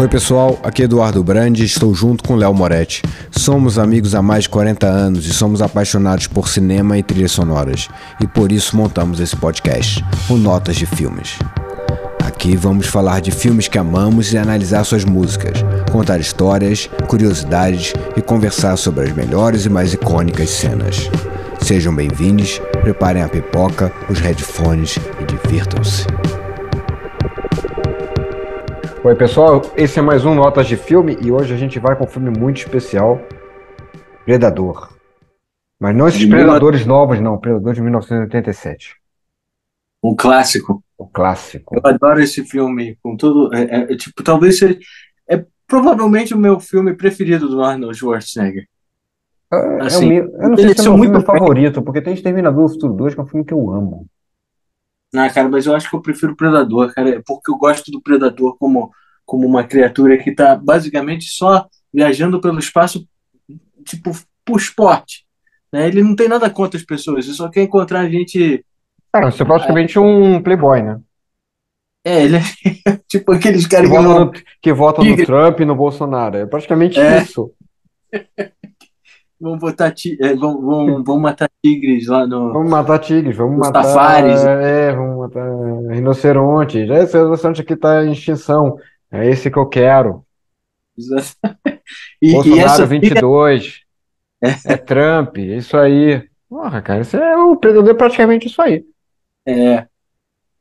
Oi pessoal, aqui é Eduardo Brandi, estou junto com Léo Moretti. Somos amigos há mais de 40 anos e somos apaixonados por cinema e trilhas sonoras. E por isso montamos esse podcast, o Notas de Filmes. Aqui vamos falar de filmes que amamos e analisar suas músicas, contar histórias, curiosidades e conversar sobre as melhores e mais icônicas cenas. Sejam bem-vindos, preparem a pipoca, os headphones e divirtam-se. Oi, pessoal, esse é mais um Notas de Filme e hoje a gente vai com um filme muito especial, Predador. Mas não esses De Predadores novos, não, Predador de 1987, Um clássico. o clássico. Eu adoro esse filme, com tudo. É, é- é, tipo, talvez seja. É provavelmente o meu filme preferido do Arnold Schwarzenegger. É, é o Assim, meu- eu não sei se é meu muito filme bem. favorito, porque tem Exterminador do Futuro 2, que é um filme que eu amo. Ah, cara, mas eu acho que eu prefiro o Predador, cara, é porque eu gosto do Predador como, como uma criatura que tá basicamente só viajando pelo espaço, tipo, por esporte. Né? Ele não tem nada contra as pessoas, ele só quer encontrar gente. Cara, você é praticamente um playboy, né? É, ele é tipo aqueles Que caras que vota vão. no, que vota no. Trump e no Bolsonaro. É praticamente É. isso. Vão botar é, vão, vão, vão matar tigres lá no. Vamos matar tigres, vamos Os matar. safaris. É, vamos matar rinocerontes. Esse rinoceronte aqui está em extinção. É esse que eu quero. E, e Bolsonaro essa trilha, 22. É Trump, é isso aí. Porra, cara, isso é o predador é praticamente isso aí. é,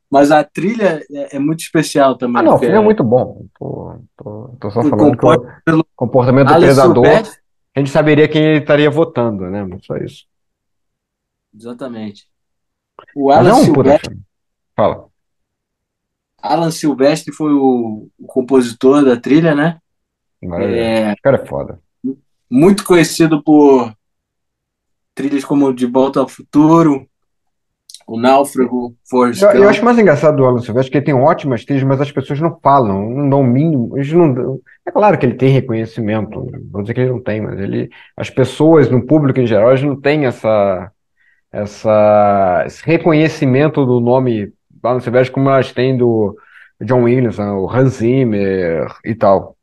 mas a trilha é, é muito especial também, Ah, não, o filme é muito bom. Tô, tô, tô só falando que o comportamento do predador, Silvestre. A gente saberia quem ele estaria votando, né? Só isso. Exatamente. O é Alan um puta Silvestre. Fala. Alan Silvestre foi o, o compositor da trilha, né? É, Esse cara é foda. muito conhecido por trilhas como De Volta ao Futuro, O Náufrago, Forrest Eu, eu acho mais engraçado do Alan Silvestre que ele tem ótimas trilhas, mas as pessoas não falam, não dão o mínimo. Eles não dão- É claro que ele tem reconhecimento, não vou dizer que ele não tem, mas ele, as pessoas, no público em geral, eles não têm essa, essa, esse reconhecimento do nome Alan Silvestre como elas têm do John Williams, né, o Hans Zimmer e tal.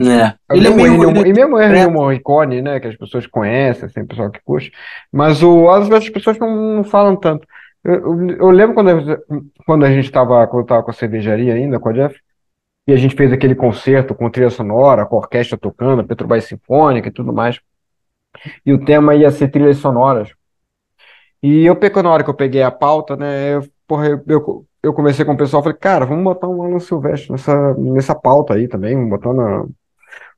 É. É Ele é mesmo meio. Ennio, ele e mesmo o é- Ennio Morricone, né, que as pessoas conhecem, assim, o pessoal que curte, mas o, às vezes as pessoas não, não falam tanto. Eu, eu- lembro quando, quando a gente estava quando tava com a cervejaria ainda, com a Jeff, e a gente fez aquele concerto com trilha sonora, com orquestra tocando, Petrobras Sinfônica e tudo mais, e o tema ia ser trilhas sonoras. E eu, na hora que eu peguei a pauta, né, eu, porra, eu, eu, eu conversei com o pessoal, falei, cara, vamos botar um Alan Silvestre nessa, nessa pauta aí também, vamos botar na,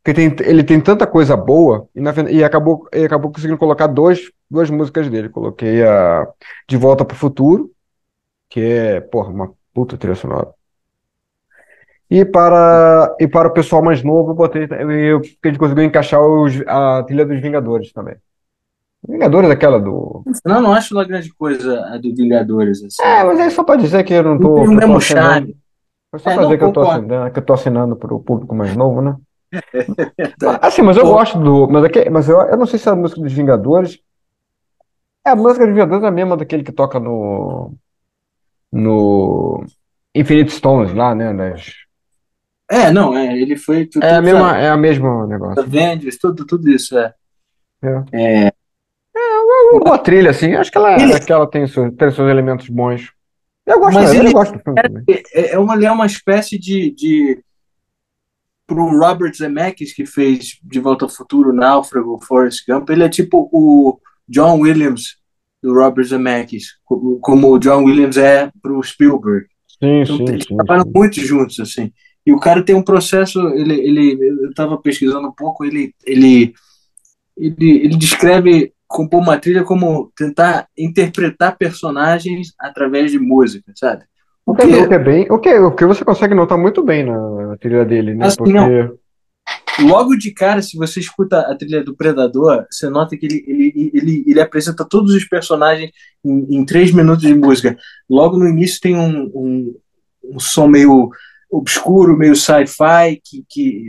porque tem, ele tem tanta coisa boa e, na e acabou, e acabou conseguindo colocar dois, duas músicas dele. Coloquei a De Volta pro Futuro, que é, porra, uma puta trilha sonora. E para, e para o pessoal mais novo, eu botei, eu, porque a gente conseguiu encaixar os, a trilha dos Vingadores também. Vingadores, é aquela do. Não, não acho lá grande coisa a do Vingadores, assim. É, mas é só para dizer que eu não Não tô, o tô mesmo charme. Foi só É, para não, dizer que eu tô assinando, que eu tô assinando para o público mais novo, né? Tá. Assim, mas eu Pô, gosto do. Mas, aqui, mas eu, eu não sei se é a música dos Vingadores. É, a música dos Vingadores é a mesma daquele que toca no. No. Infinite Stones lá, né? nas- É, não, é, ele foi É a mesma, é a mesma negócio. Avengers, tudo, tudo isso, é. É. É, É uma boa trilha, assim. Acho que ela, ele, que ela tem, seus, tem seus elementos bons. Eu gosto, mas eu ele gosto do filme também. é, é uma, ele é uma espécie de, de pro Robert Zemeckis que fez De Volta ao Futuro, Náufrago, Forrest Gump, ele é tipo o John Williams do Robert Zemeckis, co- como o John Williams é pro Spielberg. Sim, Então sim, eles sim, trabalham sim. muito juntos assim. E o cara tem um processo, ele, ele eu estava pesquisando um pouco, ele, ele ele, ele descreve compor uma trilha como tentar interpretar personagens através de música, sabe? O O que, o que é bem. O que, o que você consegue notar muito bem na, na trilha dele, né? assim, não. Logo de cara, se você escuta a trilha do Predador, você nota que ele, ele, ele, ele apresenta todos os personagens em, em três minutos de música. Logo no início tem um, um, um som meio obscuro, meio sci-fi, que, que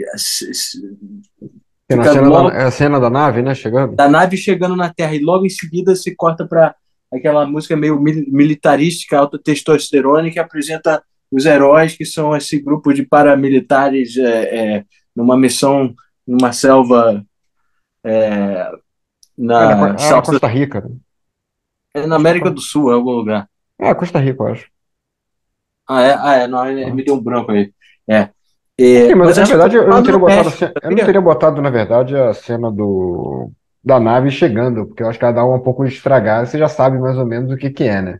fica cena logo da, é a cena da nave, né? Chegando. da nave chegando na Terra e logo em seguida se corta para aquela música meio mil- militarística, alta testosterona que apresenta os heróis, que são esse grupo de paramilitares é, é, numa missão numa selva é, É na, na, Co- ah, South- Costa Rica. né? é na América do Sul, em algum lugar. É, Costa Rica, eu acho. Ah, é? Ah, é, não, é, me deu um branco aí. É. É, Sim, mas, na acho que verdade eu não quando teria botado cena, eu não teria botado, na verdade, a cena do da nave chegando, porque eu acho que ela dá um pouco de estragar, você já sabe mais ou menos o que que é, né?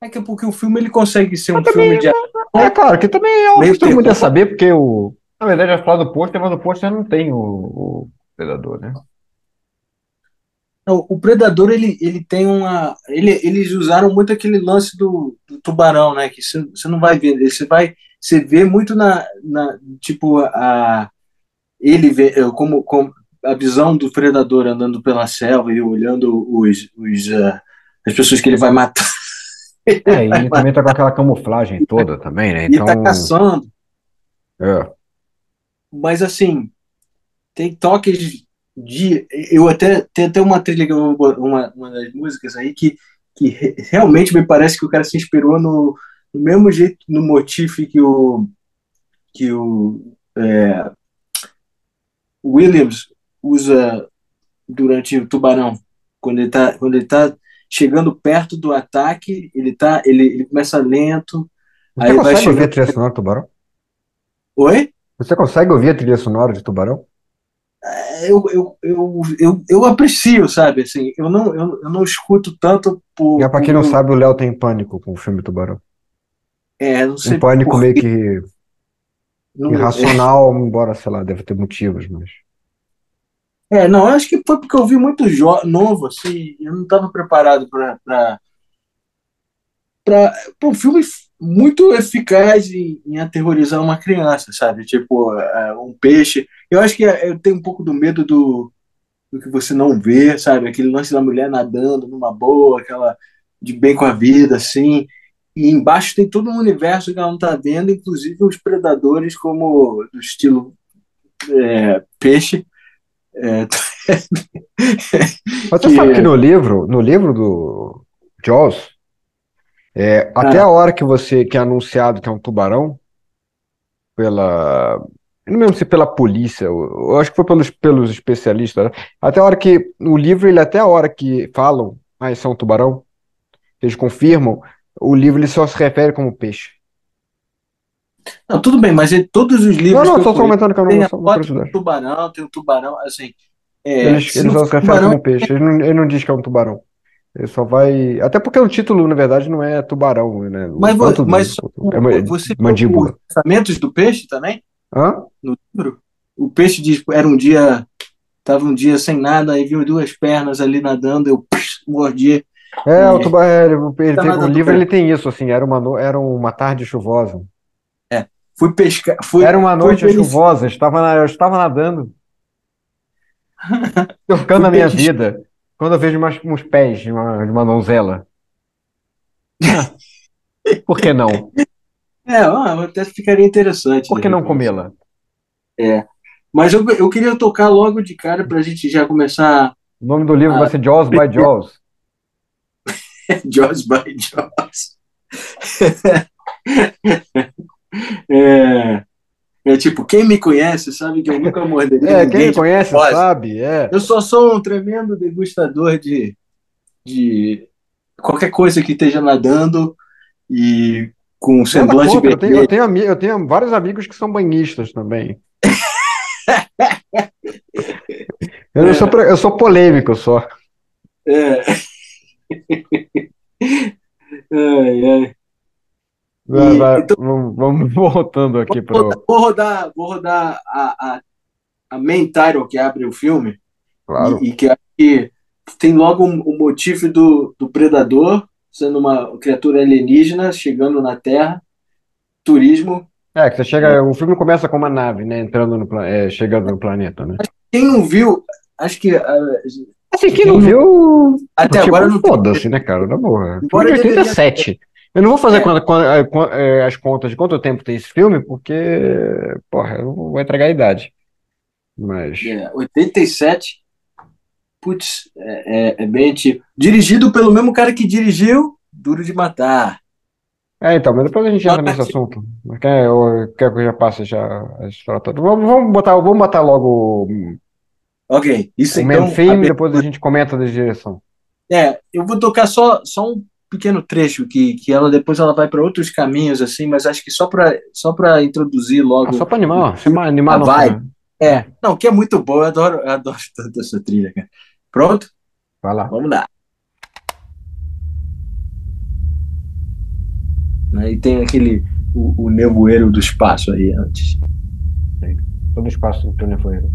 É que porque o filme ele consegue ser um Mas também, filme de é claro, que também é óbvio que todo mundo ia terror. saber, porque o. Na verdade, eu ia falar do pôster, mas o pôster não tem o, o Predador, né? O Predador ele, ele tem uma. Ele, eles usaram muito aquele lance do, do tubarão, né? Que você não vai ver. Você vai. Você vê muito na. na tipo, a, ele vê eh, como, como a visão do predador andando pela selva e olhando os, os, ah, as pessoas que ele vai matar É, e ele também tá com aquela camuflagem toda também, né? tá Então, caçando. é. Mas assim, tem toques de. Eu até. Tem até uma trilha, uma, uma das músicas aí que, que re- realmente me parece que o cara se inspirou no, no mesmo jeito, no motif que o. que o. é, Williams usa durante o Tubarão. Quando ele tá, quando ele tá chegando perto do ataque, ele tá, ele, ele começa lento, Você aí consegue ouvir a chegando. trilha sonora de Tubarão? Oi? Você consegue ouvir a trilha sonora de Tubarão? Eu, eu, eu, eu, eu aprecio, sabe? Assim, eu não, eu, eu não escuto tanto por, E pra por quem não sabe, o Léo tem pânico com o filme Tubarão. é, não sei Um pânico por meio que não- irracional, embora, sei lá, deve ter motivos, mas. É, não, eu acho que foi porque eu vi muito novo, assim, eu não estava preparado para para um filme muito eficaz em, em aterrorizar uma criança, sabe? Tipo, é, um peixe. Eu acho que é- eu tenho um pouco do medo do, do que você não vê, sabe? Aquele lance da mulher nadando numa boa, aquela de bem com a vida, assim. E embaixo tem todo um universo que ela não está vendo, inclusive os predadores como do estilo é, peixe. É, Mas você Que- sabe que no livro, no livro do Jaws, é, até Ah. a hora que você que é anunciado que é um tubarão pela, não lembro se pela polícia, eu, eu acho que foi pelos, pelos especialistas, né? Até a hora que no livro ele até a hora que falam, ah, isso é um tubarão, eles confirmam, o livro ele só se refere como peixe. Não, tudo bem, mas ele- todos os Não, livros não, só conheço comentando que eu tem não a sou curiosidade. tubarão, tem o tubarão, assim. É, Eles, se ele não se refere tubarão, como peixe. Ele não, ele não diz que é um tubarão. Ele só vai. Até porque o título, na verdade, não é tubarão, né? mas, vo- do- mas é você mandíbula. os pensamentos do peixe também Hã? no livro? O peixe diz, era um dia, tava um dia sem nada, aí viu duas pernas ali nadando, eu psh, mordi. É, o E- tubarão. é, ele- ele Tá tem- o livro ele tem isso, assim. Era uma, era uma tarde chuvosa. Fui pescar, fui, Era uma noite chuvosa. Eu estava, na- eu estava nadando. Tocando a minha vida. Quando eu vejo umas, uns pés de uma, de uma donzela. Por que não? É, até ficaria interessante. Por que não comê-la? Mas eu, eu queria tocar logo de cara pra gente já começar O nome do livro Ah. vai ser Jaws by Jaws. Jaws by Jaws. É, é tipo, quem me conhece sabe que eu nunca morderia É, quem ninguém me de conhece propósito. sabe, é. Eu só sou um tremendo degustador de, de qualquer coisa que esteja nadando e com um semblante contra, eu tenho, eu tenho, eu tenho vários amigos que são banhistas também. Eu, não sou, eu sou polêmico só. É. Ai, ai. Vai, vai, então- vamos, vamos voltando aqui Vou rodar, pro. vou rodar, vou rodar a, a, a main title que abre o filme. Claro. E, e que que tem logo um- o motivo do, do predador, sendo uma criatura alienígena chegando na Terra, turismo. É, que você chega. O filme começa com uma nave, né? Entrando no é, chegando no planeta, né? Quem não viu, acho que ah, Assim, quem não viu. até tipo, agora não. Foda-se, né, cara? Na boa. Embora de deveria- 87. Eu não vou fazer É. quando- quando- é, é, as contas de quanto tempo tem esse filme, porque, porra, eu não vou entregar a idade. Mas. É, 87. Putz, é, é, é bem antigo. Dirigido pelo mesmo cara que dirigiu Duro de Matar. É, então, mas depois a gente entra nesse assunto. Quer, ou quer que eu já passe já a história toda? Vamos, vamos botar, vamos botar logo o Ok, isso o então. main theme, a- depois a gente comenta da direção. É, eu vou tocar só, só um pequeno trecho que, que ela depois ela vai para outros caminhos assim, mas acho que só para só para introduzir logo Ah, só pra animar. Chama animar a não. vibe. É, não, que é muito bom, eu adoro, eu adoro tanto essa trilha, cara. Pronto? Vai lá. Vamos lá. Aí tem aquele o, o nevoeiro do espaço aí antes. Todo espaço do nevoeiro.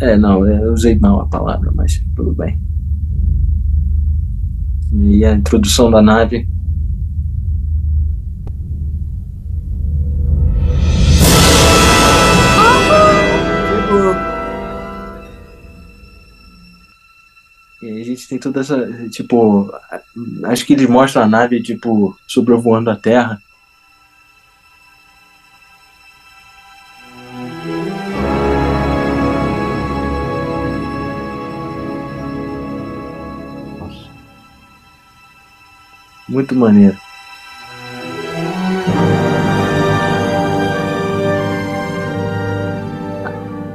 É, não, eu usei mal a palavra, mas tudo bem. E a introdução da nave. E a gente tem toda essa, tipo, acho que eles mostram a nave, tipo, sobrevoando a Terra. Muito maneiro.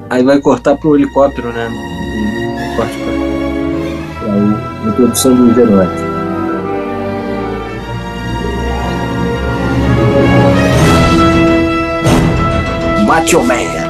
Aí vai cortar pro helicóptero, né? E corta pra, pra introdução dos heróis. Macho Man.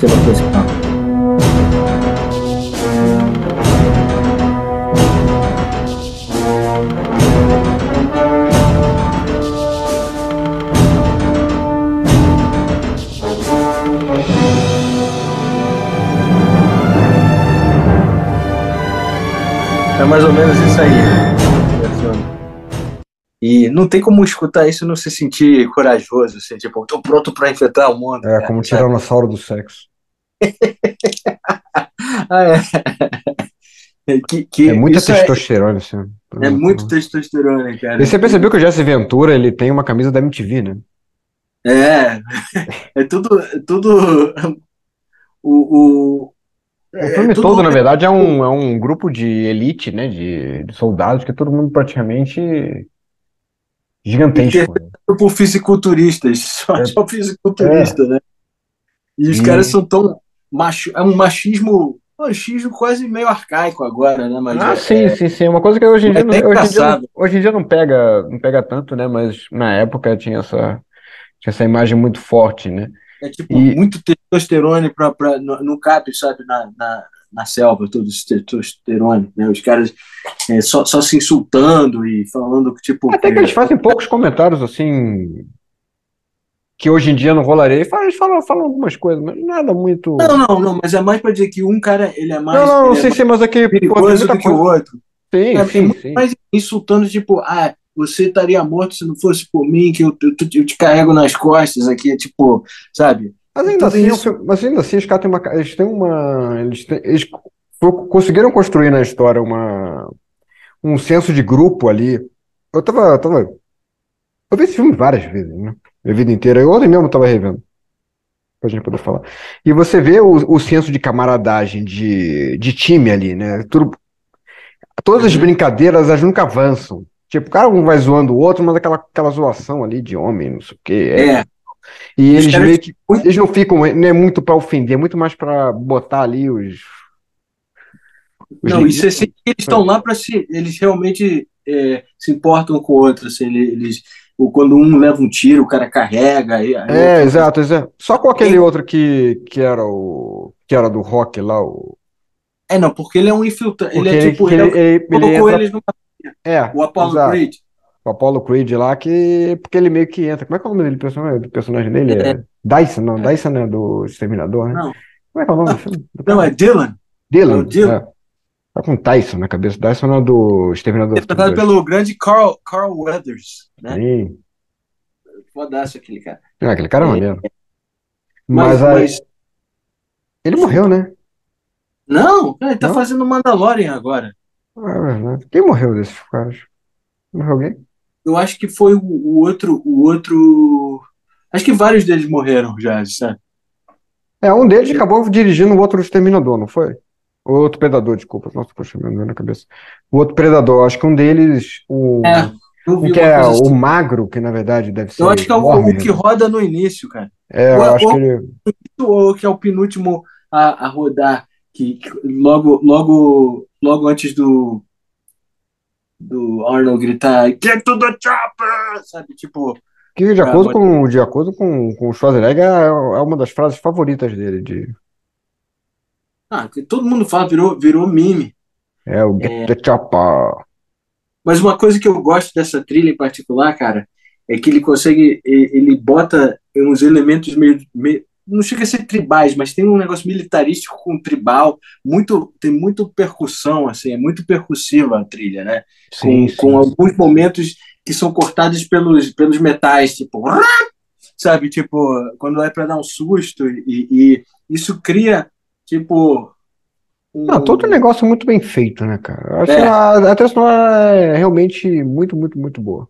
É o tema principal. É não tem como escutar isso e não se sentir corajoso, assim, tipo, tô pronto pra enfrentar o mundo. É cara, como o sabe? tiranossauro do sexo. Ah, é. É que, que É muita é, testosterona, assim. é muito testosterona, cara. E você percebeu que o Jesse Ventura, ele tem uma camisa da MTV, né? É, é tudo, é tudo o, o, O filme é tudo- todo, na verdade, é um, é um grupo de elite, né? De, de soldados, que é todo mundo praticamente gigantesco. né? por fisiculturistas, só, É. só fisiculturista, né? E os E- caras são tão macho, é um machismo, machismo quase meio arcaico agora, né? Mas Ah, é- sim, sim, sim. É uma coisa que hoje em dia, É não, hoje em dia, não, hoje em dia não pega, não pega tanto, né? Mas na época tinha essa, tinha essa imagem muito forte, né? É tipo E- muito testosterone pra, pra, no, cap, sabe? Na, na, na selva, todo esse testosterone, né? Os caras é, só, só se insultando e falando que, tipo. Até que eles fazem poucos comentários assim que hoje em dia não rolaria. Falam- Eles falam, falam algumas coisas, mas nada muito. Não, não, não, mas é mais pra dizer que um cara ele é mais, Não, não, não é sei mais se mas aqui, pô, tem perigoso do que o outro. Sim, É, é sim, mais insultando, tipo, ah, você estaria morto se não fosse por mim, que eu, eu, eu te carrego nas costas aqui, tipo, sabe? Mas ainda assim, isso- mas ainda assim, os caras têm uma, eles têm uma, eles têm, eles co- conseguiram construir na história uma, um senso de grupo ali. Eu tava, eu tava, eu vi esse filme várias vezes, né? A vida inteira. Eu ontem mesmo eu tava revendo, pra gente poder falar. E você vê o, o senso de camaradagem, de, de time ali, né? Tudo, todas as Uhum. brincadeiras, elas nunca avançam. Tipo, o cara um vai zoando o outro, mas aquela, aquela zoação ali de homem, não sei o quê. é- É, e eles meio que. muito- Eles não ficam, não é muito pra ofender, é muito mais pra botar ali os. os não, você sente que eles estão lá para se. Eles realmente é, se importam com o outro, assim, ele- eles. Ou quando um leva um tiro, o cara carrega. Aí, É, outro- exato, exato. Só com aquele outro que, que era o. que era do rock lá, o. É, não, porque ele é um infiltrante. Ele é tipo. Ele, é ele, ele, ele colocou entra- eles no. É, O Apollo exato. Creed. O Apollo Creed lá, que. Porque ele meio que entra. Como é que é o nome dele, personagem, do personagem dele? É Dyson, não, Dyson é do Exterminador, né? Não. Como é que é o nome filme? Do Não, cara? é Dylan. Dylan. é Dylan. é. Tá com Tyson na cabeça. Dyson é do Exterminador do Interpretado pelo grande Carl, Carl Weathers, né? 2. Sim. Fodaço aquele cara. Ah, aquele cara é É. maneiro. Mas, Mas, aí, mas- ele morreu, né? Não, ele tá Não? fazendo Mandalorian agora. É verdade. Quem morreu desses caras? Morreu alguém? Eu acho que foi o, o outro, o outro. Acho que vários deles morreram já, sabe? É, um deles acabou dirigindo o outro Exterminador, não foi? O outro Predador, desculpa. Nossa, poxa, me na cabeça. O outro Predador, acho que um deles, o, É, um que é coisa o assim. magro, que na verdade deve ser Eu acho que é o, o que roda no início, cara. É, eu Ou- acho ou- que ele. Ou que é o penúltimo a, a rodar, que, que logo, logo, logo antes do, do Arnold gritar Get to the chopper! Sabe, tipo, Que de acordo com, de acordo com, com o Schwarzenegger, é é uma das frases favoritas dele. De, ah, que todo mundo fala, virou, virou meme. é o Get the Chopper. Mas uma coisa que eu gosto dessa trilha em particular, cara, é que ele consegue, ele bota uns elementos meio, meio- não chega a ser tribais, mas tem um negócio militarístico com tribal, muito, tem muito percussão, assim, é muito percussiva a trilha, né? com, Sim, com sim. alguns momentos que são cortados pelos, pelos metais, tipo, sabe, tipo, quando é para dar um susto e, e isso cria, tipo, um- Não, todo um negócio muito bem feito, né, cara? Eu acho É. a, a trilha sonora é realmente muito, muito, muito boa.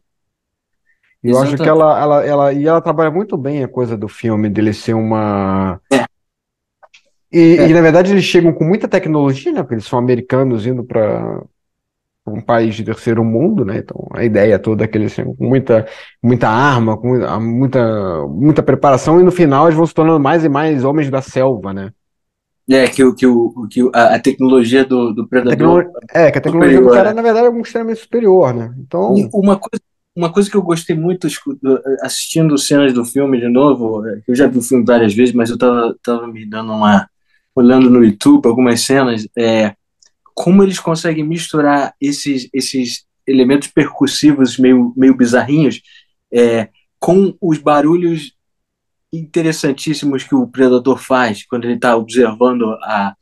Eu acho que ela, ela, ela, e ela trabalha muito bem a coisa do filme, dele ser uma. É. E, É. e, na verdade eles chegam com muita tecnologia, né? Porque eles são americanos indo para um país de terceiro mundo, né? Então a ideia toda é que eles com muita, muita arma, com muita, muita, preparação, e no final eles vão se tornando mais e mais homens da selva, né? é que, o- que, o, que a, a tecnologia do, do predador tecno- É, que a tecnologia do Superior, cara, né? na verdade, é um extremamente superior, né? Então. E uma coisa, uma coisa que eu gostei muito assistindo cenas do filme de novo, é, eu já vi o filme várias vezes, mas eu tava, tava me dando uma. olhando no YouTube algumas cenas, é, como eles conseguem misturar esses, esses elementos percussivos meio, meio bizarrinhos é, com os barulhos interessantíssimos que o predador faz quando ele está observando a,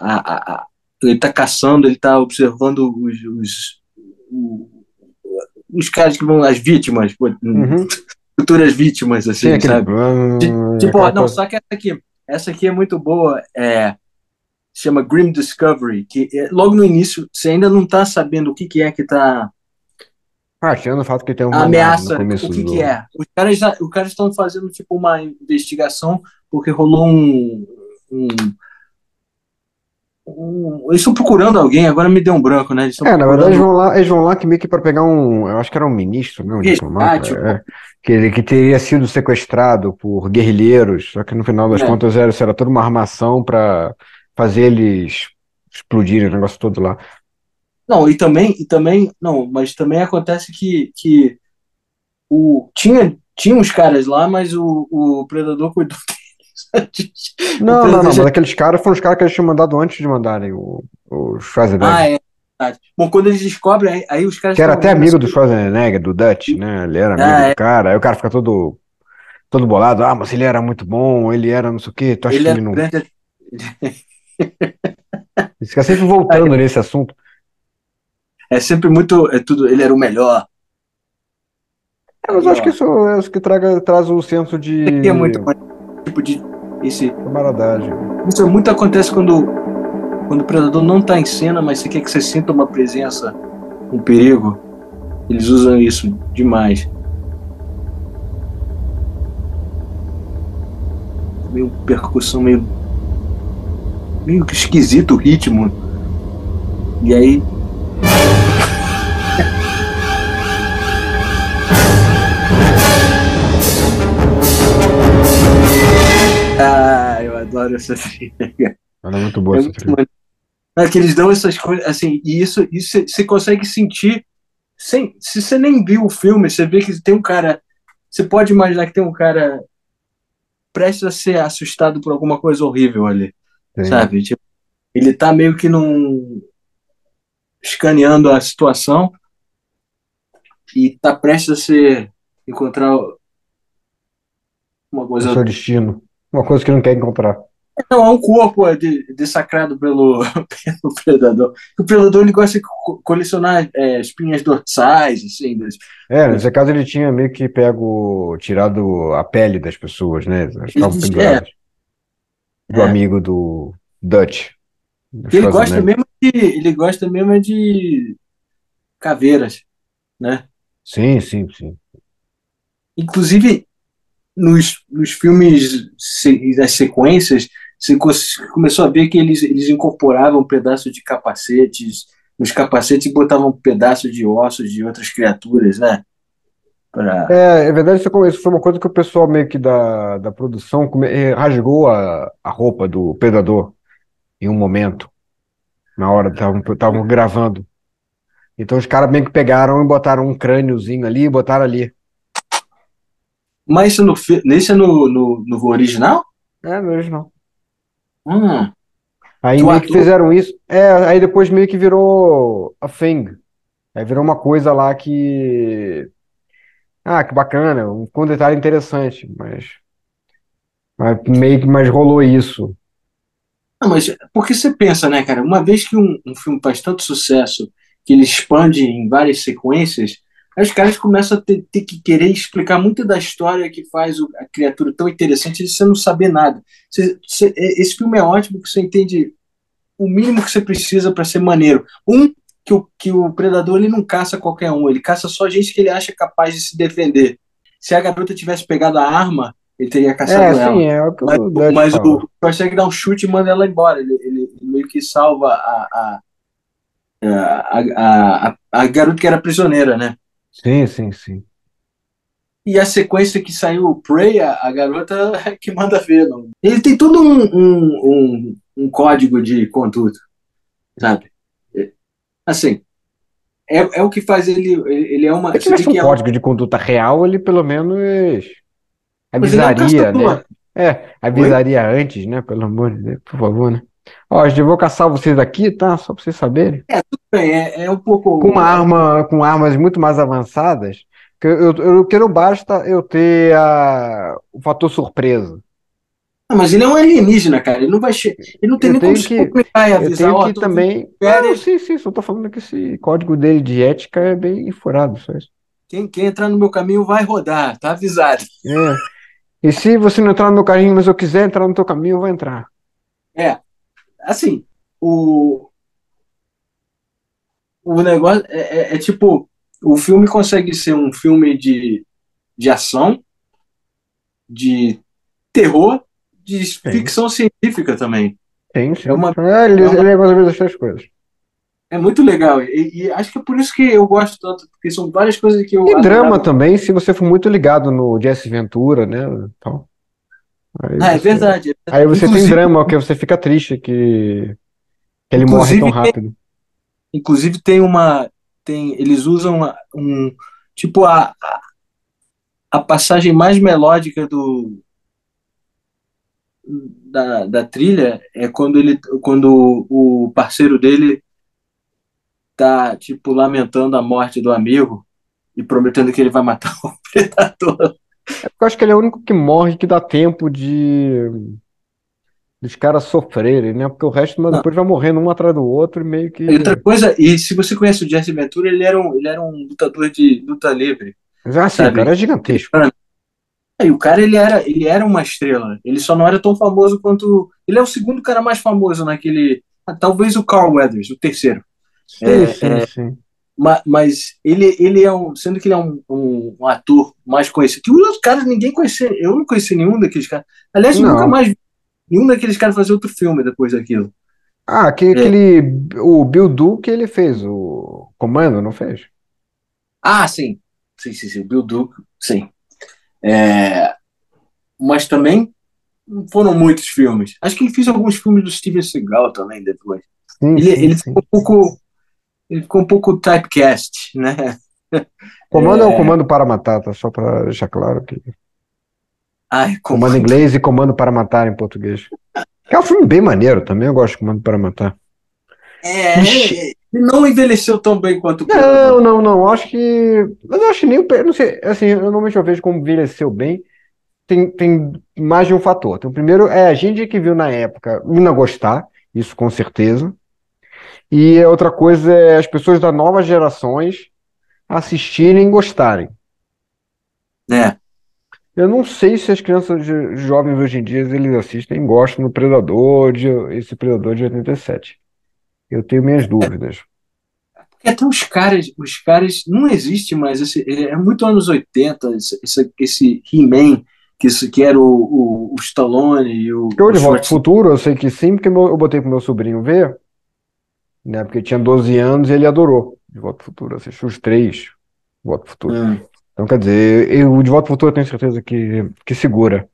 a, a, a- ele está caçando, ele está observando os, os, os caras que vão, as vítimas, Uhum. futuras vítimas, assim, Sim, aquele. sabe? blum, Tipo, ó, não, só que essa aqui, essa aqui é muito boa, é, chama Grim Discovery, que é, logo no início você ainda não está sabendo o que, que é que está Ah, tirando o fato que tem uma ameaça, o que, que é? Os caras os caras estão fazendo tipo uma investigação porque rolou um, um, um- eles estão procurando alguém. Agora me deu um branco, né? Eles É, na verdade, eles procurando vão lá, eles vão lá que meio que para pegar um. Eu acho que era um ministro, né? Um diplomata. É, que, ele, que teria sido sequestrado por guerrilheiros, só que no final das É. contas era, era toda uma armação para fazer eles explodirem o negócio todo lá. Não, e também, e também, não, mas também acontece que, que o tinha tinha uns caras lá, mas o, o predador cuidou. Não, não, não, Predador mas já- aqueles caras foram os caras que eles tinham mandado antes de mandarem o, o Schwarzenegger. Ah, é. verdade. Bom, quando eles descobrem, aí, aí os caras Que era até amigo do Schwarzenegger, do Dutch, né? Ele era amigo Ah, do é. cara. Aí o cara fica todo, todo bolado. Ah, mas ele era muito bom, ele era não sei o quê. Tu acha Ele que é ele não. grande. Ele fica sempre voltando nesse assunto. É sempre muito. É tudo. Ele era o melhor. É, mas eu acho que isso é isso que traga, traz um senso de é muito tipo de esse camaradagem. isso muito acontece quando quando o predador não está em cena, mas você quer que você sinta uma presença, um perigo. Eles usam isso demais. Meio percussão, meio meio que esquisito o ritmo. E aí adoro essa trilha. Ela é muito boa É essa muito trilha. maneiro. É que eles dão essas coisas, assim, e isso, você- consegue sentir, sem, se você nem viu o filme, você vê que tem um cara, você pode imaginar que tem um cara prestes a ser assustado por alguma coisa horrível ali, Sim. sabe? Tipo, ele tá meio que num escaneando a situação e tá prestes a ser encontrar uma O coisa seu destino. Uma coisa que não quer encontrar. Não, é um corpo é, de- dessacrado pelo, pelo predador. O predador ele gosta de co- colecionar é, espinhas dorsais, assim. das- É, nesse caso ele tinha meio que pego, tirado a pele das pessoas, né? Elas estavam Ele- penduradas. Do É. amigo do Dutch. do Ele gosta mesmo ele gosta mesmo é de caveiras, né? Sim, sim, sim. Inclusive, nos, nos filmes das sequências, você começou a ver que eles, eles incorporavam um pedaço de capacetes, nos capacetes botavam um pedaço de ossos de outras criaturas, né? Pra... É, é verdade, isso foi uma coisa que o pessoal meio que da, da produção eh, rasgou a, a roupa do Predador em um momento, na hora que estavam gravando. Então os caras meio que pegaram e botaram um crâniozinho ali e botaram ali. Mas isso no, nesse é no, no, no original? É, no original. Hum. Aí meio que fizeram isso. É, aí depois meio que virou a thing. Aí virou uma coisa lá que. Ah, que bacana, um, um detalhe interessante, mas. Mas meio que mais rolou isso. Não, mas porque você pensa, né, cara? Uma vez que um, um filme faz tanto sucesso que ele expande em várias sequências, aí os caras começam a ter, ter que querer explicar muito da história que faz a criatura tão interessante e você não saber nada. Você- você- é- esse filme é ótimo porque você entende o mínimo que você precisa para ser maneiro. Um, que o, que o predador ele não caça qualquer um, ele caça só gente que ele acha capaz de se defender. Se a garota tivesse pegado a arma, ele teria caçado É, ela. sim, é o que Mas, o mas o consegue dar um chute e manda ela embora. Ele, ele- ele meio que salva a, a, a, a, a, a garota que era prisioneira, né? Sim, sim, sim. E a sequência que saiu o Prey, a, garota é que manda ver. Não. Ele tem todo um, um, um, um código de conduta, sabe? É, Assim, é, é o que faz ele. Ele é uma. Se tivesse que um é código de conduta real, ele pelo menos Mas ele é um avisaria, né? É, avisaria antes, né? Pelo amor de Deus, por favor, né? Ó, eu vou caçar vocês aqui, tá? Só pra vocês saberem. Bem, é, é um pouco. Com uma arma, com armas muito mais avançadas, que eu, eu, eu- que não basta eu ter a, o fator surpresa. Ah, mas ele é um alienígena, cara. Ele não vai. che- Ele não tem Eu nem como tenho que- comunicar e Eu avisar. tenho ó, que tô também. férias. Não, sim, sim, só tô falando que esse código dele de ética é bem furado, só isso. Quem, quem entrar no meu caminho vai rodar, tá avisado. É. E se você não entrar no meu carrinho, mas eu quiser entrar no teu caminho, eu vou entrar. Assim, o, o negócio é, é- é tipo: o filme consegue ser um filme de, de ação, de terror, de ficção científica também. Sim, sim. É uma- É, ele, é uma- ele é mais ou menos as três coisas. É muito legal. E, e acho que é por isso que eu gosto tanto, porque são várias coisas que eu. E drama adorava. também, se você for muito ligado no Jesse Ventura, né? Então, aí Ah, é você- verdade. é verdade. Aí você tem Inclusive- drama, porque você fica triste que, que ele morre tão rápido. Inclusive tem uma, tem, eles usam a- um tipo a, a, a passagem mais melódica do da, da trilha é quando ele, quando o parceiro dele tá tipo lamentando a morte do amigo e prometendo que ele vai matar o predador. É porque eu acho que ele é o único que morre que dá tempo de dos caras sofrerem, né? Porque o resto mas depois vai morrendo um atrás do outro e meio que. E outra coisa, e se você conhece o Jesse Ventura, ele era um, ele era um lutador de luta livre. Assim, sabe? o cara é gigantesco. Aí o cara ele era, ele era uma estrela. Ele só não era tão famoso quanto. Ele é o segundo cara mais famoso naquele. ah, talvez o Carl Weathers, o terceiro. Sim, É, sim, é. sim. Ma- Mas ele, ele é um. Sendo que ele é um, um, um ator mais conhecido. Que os outros caras ninguém conhecia. Eu não conheci nenhum daqueles caras. Aliás, Não. nunca mais vi nenhum daqueles caras fazer outro filme depois daquilo. Ah, que, É. aquele. O Bill Duke ele fez o Comando, não fez? Ah, sim. Sim, sim, sim. Bill Duke, sim. É, mas também foram muitos filmes. Acho que ele fez alguns filmes do Steven Seagal também depois. Sim, Ele, sim, ele sim. ficou um pouco. Ele ficou um pouco typecast, né? Comando é o É. comando para matar, tá? Só para deixar claro que. Ai, como... Comando em inglês e comando para matar em português. É um filme bem maneiro também, eu gosto de Comando para Matar. É, ele não envelheceu tão bem quanto o Não, não, não. Acho que. Mas eu acho que nem o. Não sei. Assim, eu normalmente eu vejo como envelheceu bem. Tem, tem mais de um fator. Então, primeiro é a gente que viu na época não gostar, isso com certeza. E outra coisa é as pessoas das novas gerações assistirem e gostarem. É. Eu não sei se as crianças jo- jovens hoje em dia eles assistem e gostam do Predador, de, esse Predador de 87. Eu tenho minhas dúvidas. Porque até os caras, os caras, não existe mais, esse, é muito anos 80, esse, esse, He-Man, que, isso- que era o, o, o Stallone e o, Eu o de Volta pro Futuro, eu sei que sim, porque eu botei pro meu sobrinho ver, né? Porque tinha 12 anos e ele adorou De Volta pro Futuro, assistiu os três De Volta pro Futuro. Ah, Então, quer dizer, eu, o De Volta pro Futuro eu tenho certeza que, que segura.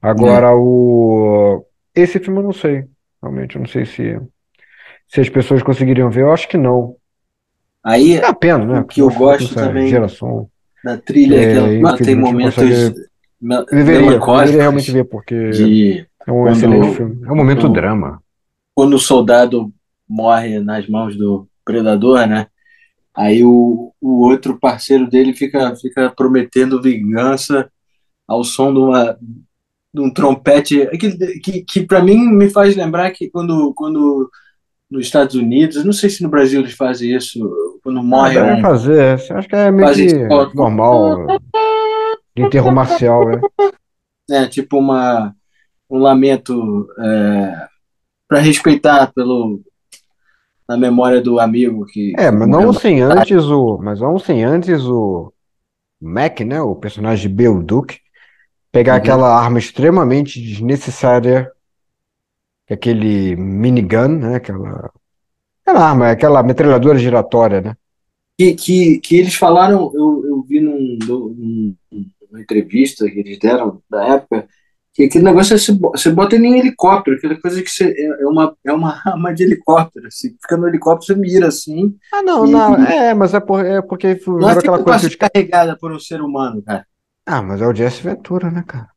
Agora, o esse filme eu não sei. Realmente, eu não sei se, se as pessoas conseguiriam ver. Eu acho que não. Aí, É a pena, né? O que eu gosto também- geração. na trilha, É, aquela, mano, tem momentos consegue- Deveria, deveria realmente ver, porque de é um quando- excelente filme. É um momento quando- drama. quando o soldado morre nas mãos do predador, né? Aí o, o outro parceiro dele fica, fica prometendo vingança ao som de, uma, de um trompete que, que, que para mim me faz lembrar que quando, quando nos Estados Unidos, não sei se no Brasil eles fazem isso, quando morre Deve um, fazer. Acho que é meio que isso, normal. De enterro marcial, né? né, tipo uma, um lamento para respeitar pelo a memória do amigo que É, mas não sem antes o. Mas não sem antes o Mac, né? O personagem de Bill Duke, pegar Uhum. aquela arma extremamente desnecessária, é aquele minigun, né? Aquela, aquela arma, aquela metralhadora giratória, né? que, que, que eles falaram, eu, eu vi num, num- numa entrevista que eles deram da época, que aquele negócio é você você bota ele em helicóptero, aquela coisa que você, é, é uma, é uma arma de helicóptero. Você fica no helicóptero, você mira assim. Ah, não, E- não. É, mas é, por, é porque Não é aquela feito coisa que carregada por um ser humano, cara. Ah, mas é o Jesse Ventura, né, cara?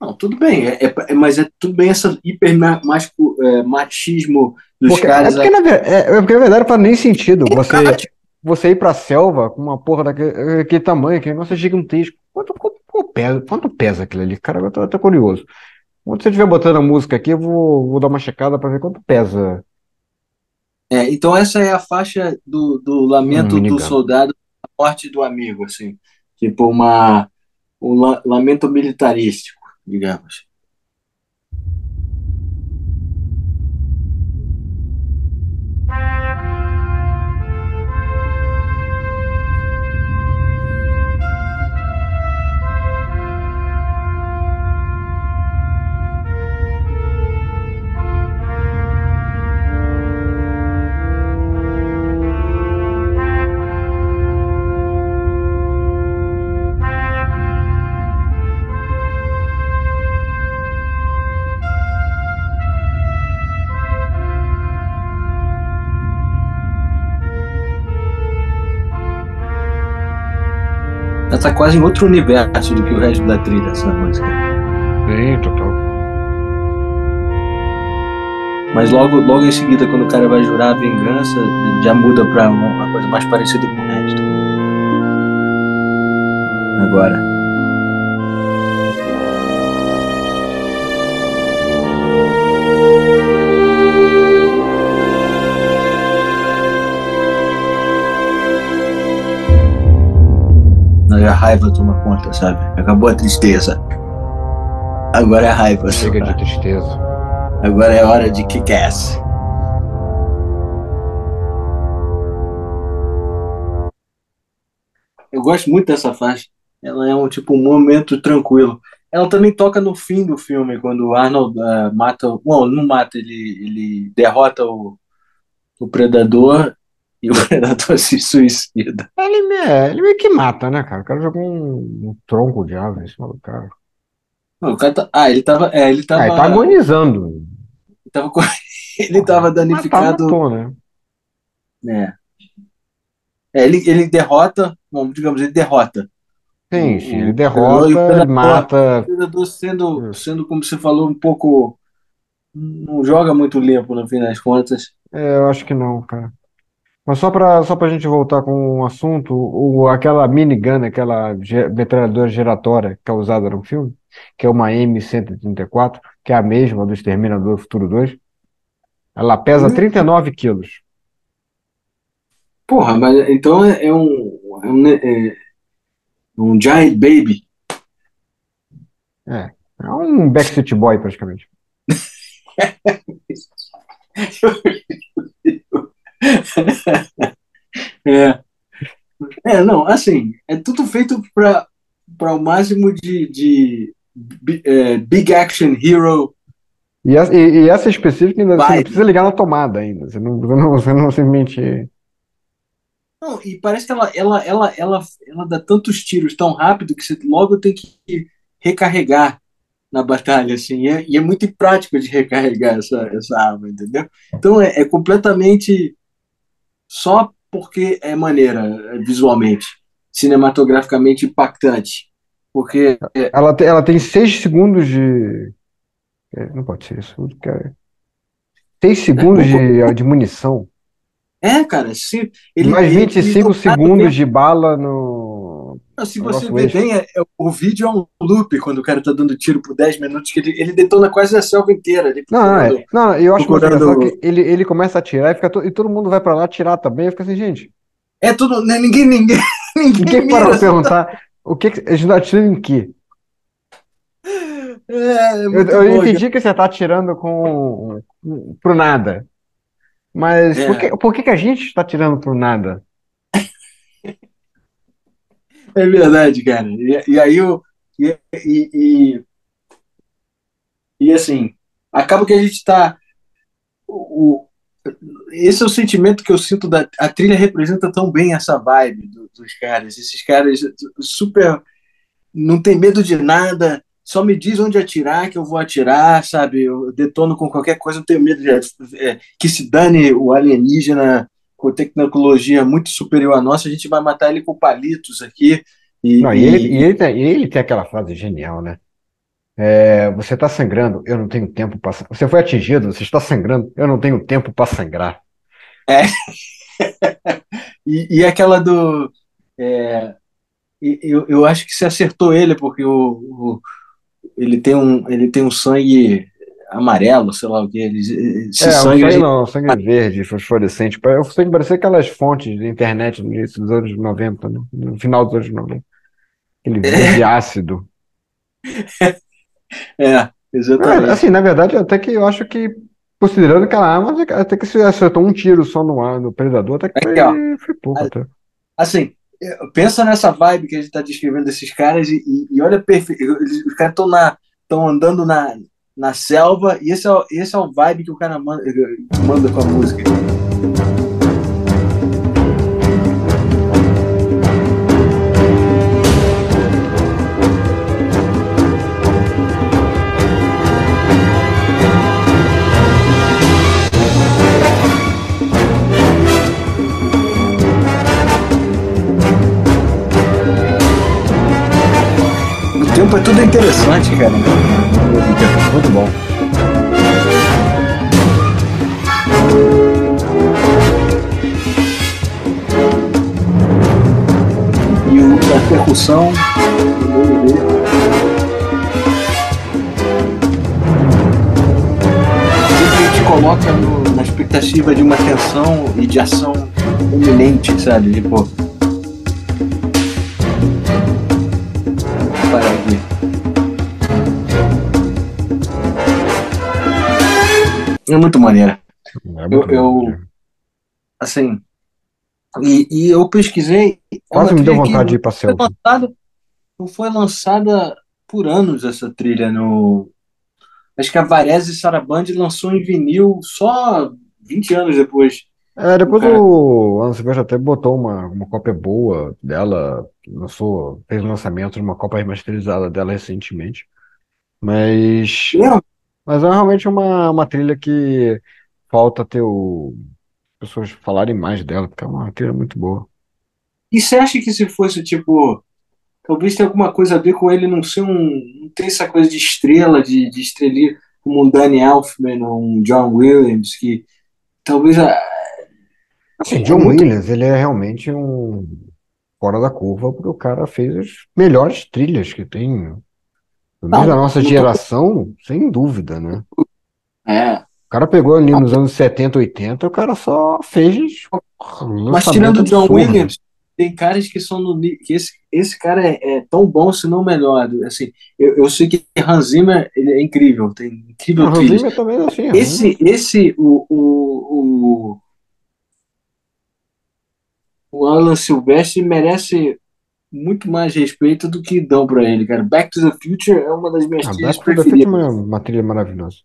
Não, tudo bem, é, é- é- mas é tudo bem essa hiper ma- mascu- é, machismo dos Porque, é, caras. porque na, é, é porque na verdade não faz nem sentido você, tipo, você ir pra selva com uma porra daquele tamanho, aquele negócio é gigantesco. Quanto, quanto, quanto pesa, quanto pesa aquilo ali? Cara, eu tô, eu tô curioso. Quando você estiver botando a música aqui, eu vou, vou dar uma checada pra ver quanto pesa. É, então essa é a faixa do, do lamento Um do soldado, a morte do amigo, assim, tipo uma um la- lamento militarístico, digamos. Tá quase em outro universo do que o resto da trilha, essa música. Sim, total. Mas logo, logo em seguida, quando o cara vai jurar a vingança, já muda pra uma, uma coisa mais parecida com o resto. Agora. Aí a raiva toma conta, sabe? Acabou a tristeza. Agora é raiva. Chega de tristeza. Agora é hora de kick-ass. Eu gosto muito dessa faixa. Ela é um tipo um momento tranquilo. Ela também toca no fim do filme, quando o Arnold ah, mata. Bom, não mata, ele, ele derrota o, o predador e o predador se suicida. Ele, me- é, ele meio que mata, né, cara? O cara jogou um, um tronco de árvore em cima do cara. Não, o cara tá- ah, ele tava. É, ele tava. Ah, ele tá agonizando. tava com- ele tava Matar, danificado. matou, né? É. É, ele, ele derrota, bom, digamos, ele derrota. Sim, sim, ele derrota, predador- mata. O predador sendo, sendo, como você falou, um pouco. Não joga muito limpo no fim das contas. É, eu acho que não, cara. Mas só pra, só pra gente voltar com o assunto, o, aquela minigun, aquela ge- metralhadora giratória que é usada no filme, que é uma M134, que é a mesma do Exterminador do Futuro 2, ela pesa Hum. 39 quilos. Porra, mas então é, é um. É um, é um Giant Baby. É um Backstreet Boy, praticamente. É, é, não, assim, é tudo feito para o máximo de, de é, Big Action Hero E essa, e, e essa específica ainda você não precisa ligar na tomada ainda. Você não, você não, você não simplesmente. Não, e parece que ela, ela, ela, ela, ela dá tantos tiros tão rápido que você logo tem que recarregar na batalha, assim, e é, e é muito prático de recarregar essa, essa arma, entendeu? Então é, é completamente só porque é maneira é, visualmente, cinematograficamente impactante. Porque, é, Ela, tem- ela tem 6 segundos de. é, Não pode ser isso. cara. 6 segundos de, de munição. é, cara, se ele, Mais ele- 25 ele- segundos de bala no. Se você ver eixo. bem, é- é- o vídeo é um loop quando o cara tá dando tiro por 10 minutos, que ele, ele detona quase a selva inteira. Não, não, é. Não, eu acho procurando- que ele, ele começa a atirar e, fica to- e todo mundo vai pra lá atirar também. Eu fico assim, gente. É tudo. né, Ninguém, ninguém, ninguém Ninguém para pra perguntar o que, que a gente tá atirando em quê? É, é Eu, eu bom, entendi que você tá atirando com, pro nada. Mas É. por que, por que que a gente está atirando pro nada? É verdade, cara. E, e aí o. E, e, e, assim, acaba que a gente tá. O, o- esse é o sentimento que eu sinto da. A trilha representa tão bem essa vibe do- dos caras. Esses caras super. Não tem medo de nada, só me diz onde atirar que eu vou atirar, sabe? Eu detono com qualquer coisa, não tenho medo de. é, que se dane o alienígena com tecnologia muito superior à nossa, a gente vai matar ele com palitos aqui. E, Não, e ele, e ele, tem, ele tem aquela frase genial, né? É, você está sangrando, eu não tenho tempo para. Você foi atingido, você está sangrando, eu não tenho tempo para sangrar. E, e aquela do. é, eu, eu acho que se acertou ele, porque o, o- ele, tem um, ele tem um sangue amarelo, sei lá o que. Ele, esse É, sangue. a sangue não, o sangue verde, fosforescente. O sangue parecia aquelas fontes de internet no início dos anos 90, né? No final dos anos 90. Aquele verde ácido. É, É, exatamente. assim, na verdade, até que eu acho que, considerando aquela arma, até que se acertou um tiro só no ar, no predador, até que foi, Aqui, foi pouco até. Assim, é, pensa nessa vibe que a gente tá descrevendo desses caras e, e- olha perfeito. Eles- Os caras estão na, estão andando na, na selva e esse é, esse é o vibe que o cara manda, manda com a música. Tempo é tudo interessante, cara. Muito bom. E o, a percussão. Sempre te coloca no- na expectativa de uma tensão e de ação iminente, sabe? Tipo. É muito maneiro. É Eu- eu- Assim. E, e eu pesquisei. é Quase me deu vontade de ir selva. lançada, não foi lançada por anos essa trilha no. Acho que a Varese Sarabande lançou em vinil só 20 anos depois. É, depois Cara. o Alan Silvestre até botou uma, uma cópia boa dela, lançou, fez o lançamento de uma cópia remasterizada dela recentemente. Mas, Lembra? Mas é realmente uma, uma trilha que falta ter o, pessoas falarem mais dela, porque é uma trilha muito boa. E você acha que se fosse tipo. Talvez tenha alguma coisa a ver com ele não ser um. Não ter essa coisa de estrela, de, de estrelinha, como um Danny Elfman ou um John Williams, que talvez a, Assim, É John muito- Williams, ele é realmente um fora da curva, porque o cara fez as melhores trilhas que tem, pelo menos da nossa geração, sem dúvida, né? É. O cara pegou ali nos anos 70, 80, o cara só fez Mas tirando o John absurdo. Williams, tem caras que são no que esse, esse cara é, é tão bom, se não melhor. Assim, eu, eu sei que Hans Zimmer ele é incrível, tem incrível Hans trilhas. Zimmer também é assim, Esse, esse o, o, o o Alan Silvestre merece muito mais respeito do que dão pra ele, cara. Back to the Future é uma das minhas Ah, trilhas Back to the Future é preferidas. uma, trilha maravilhosa.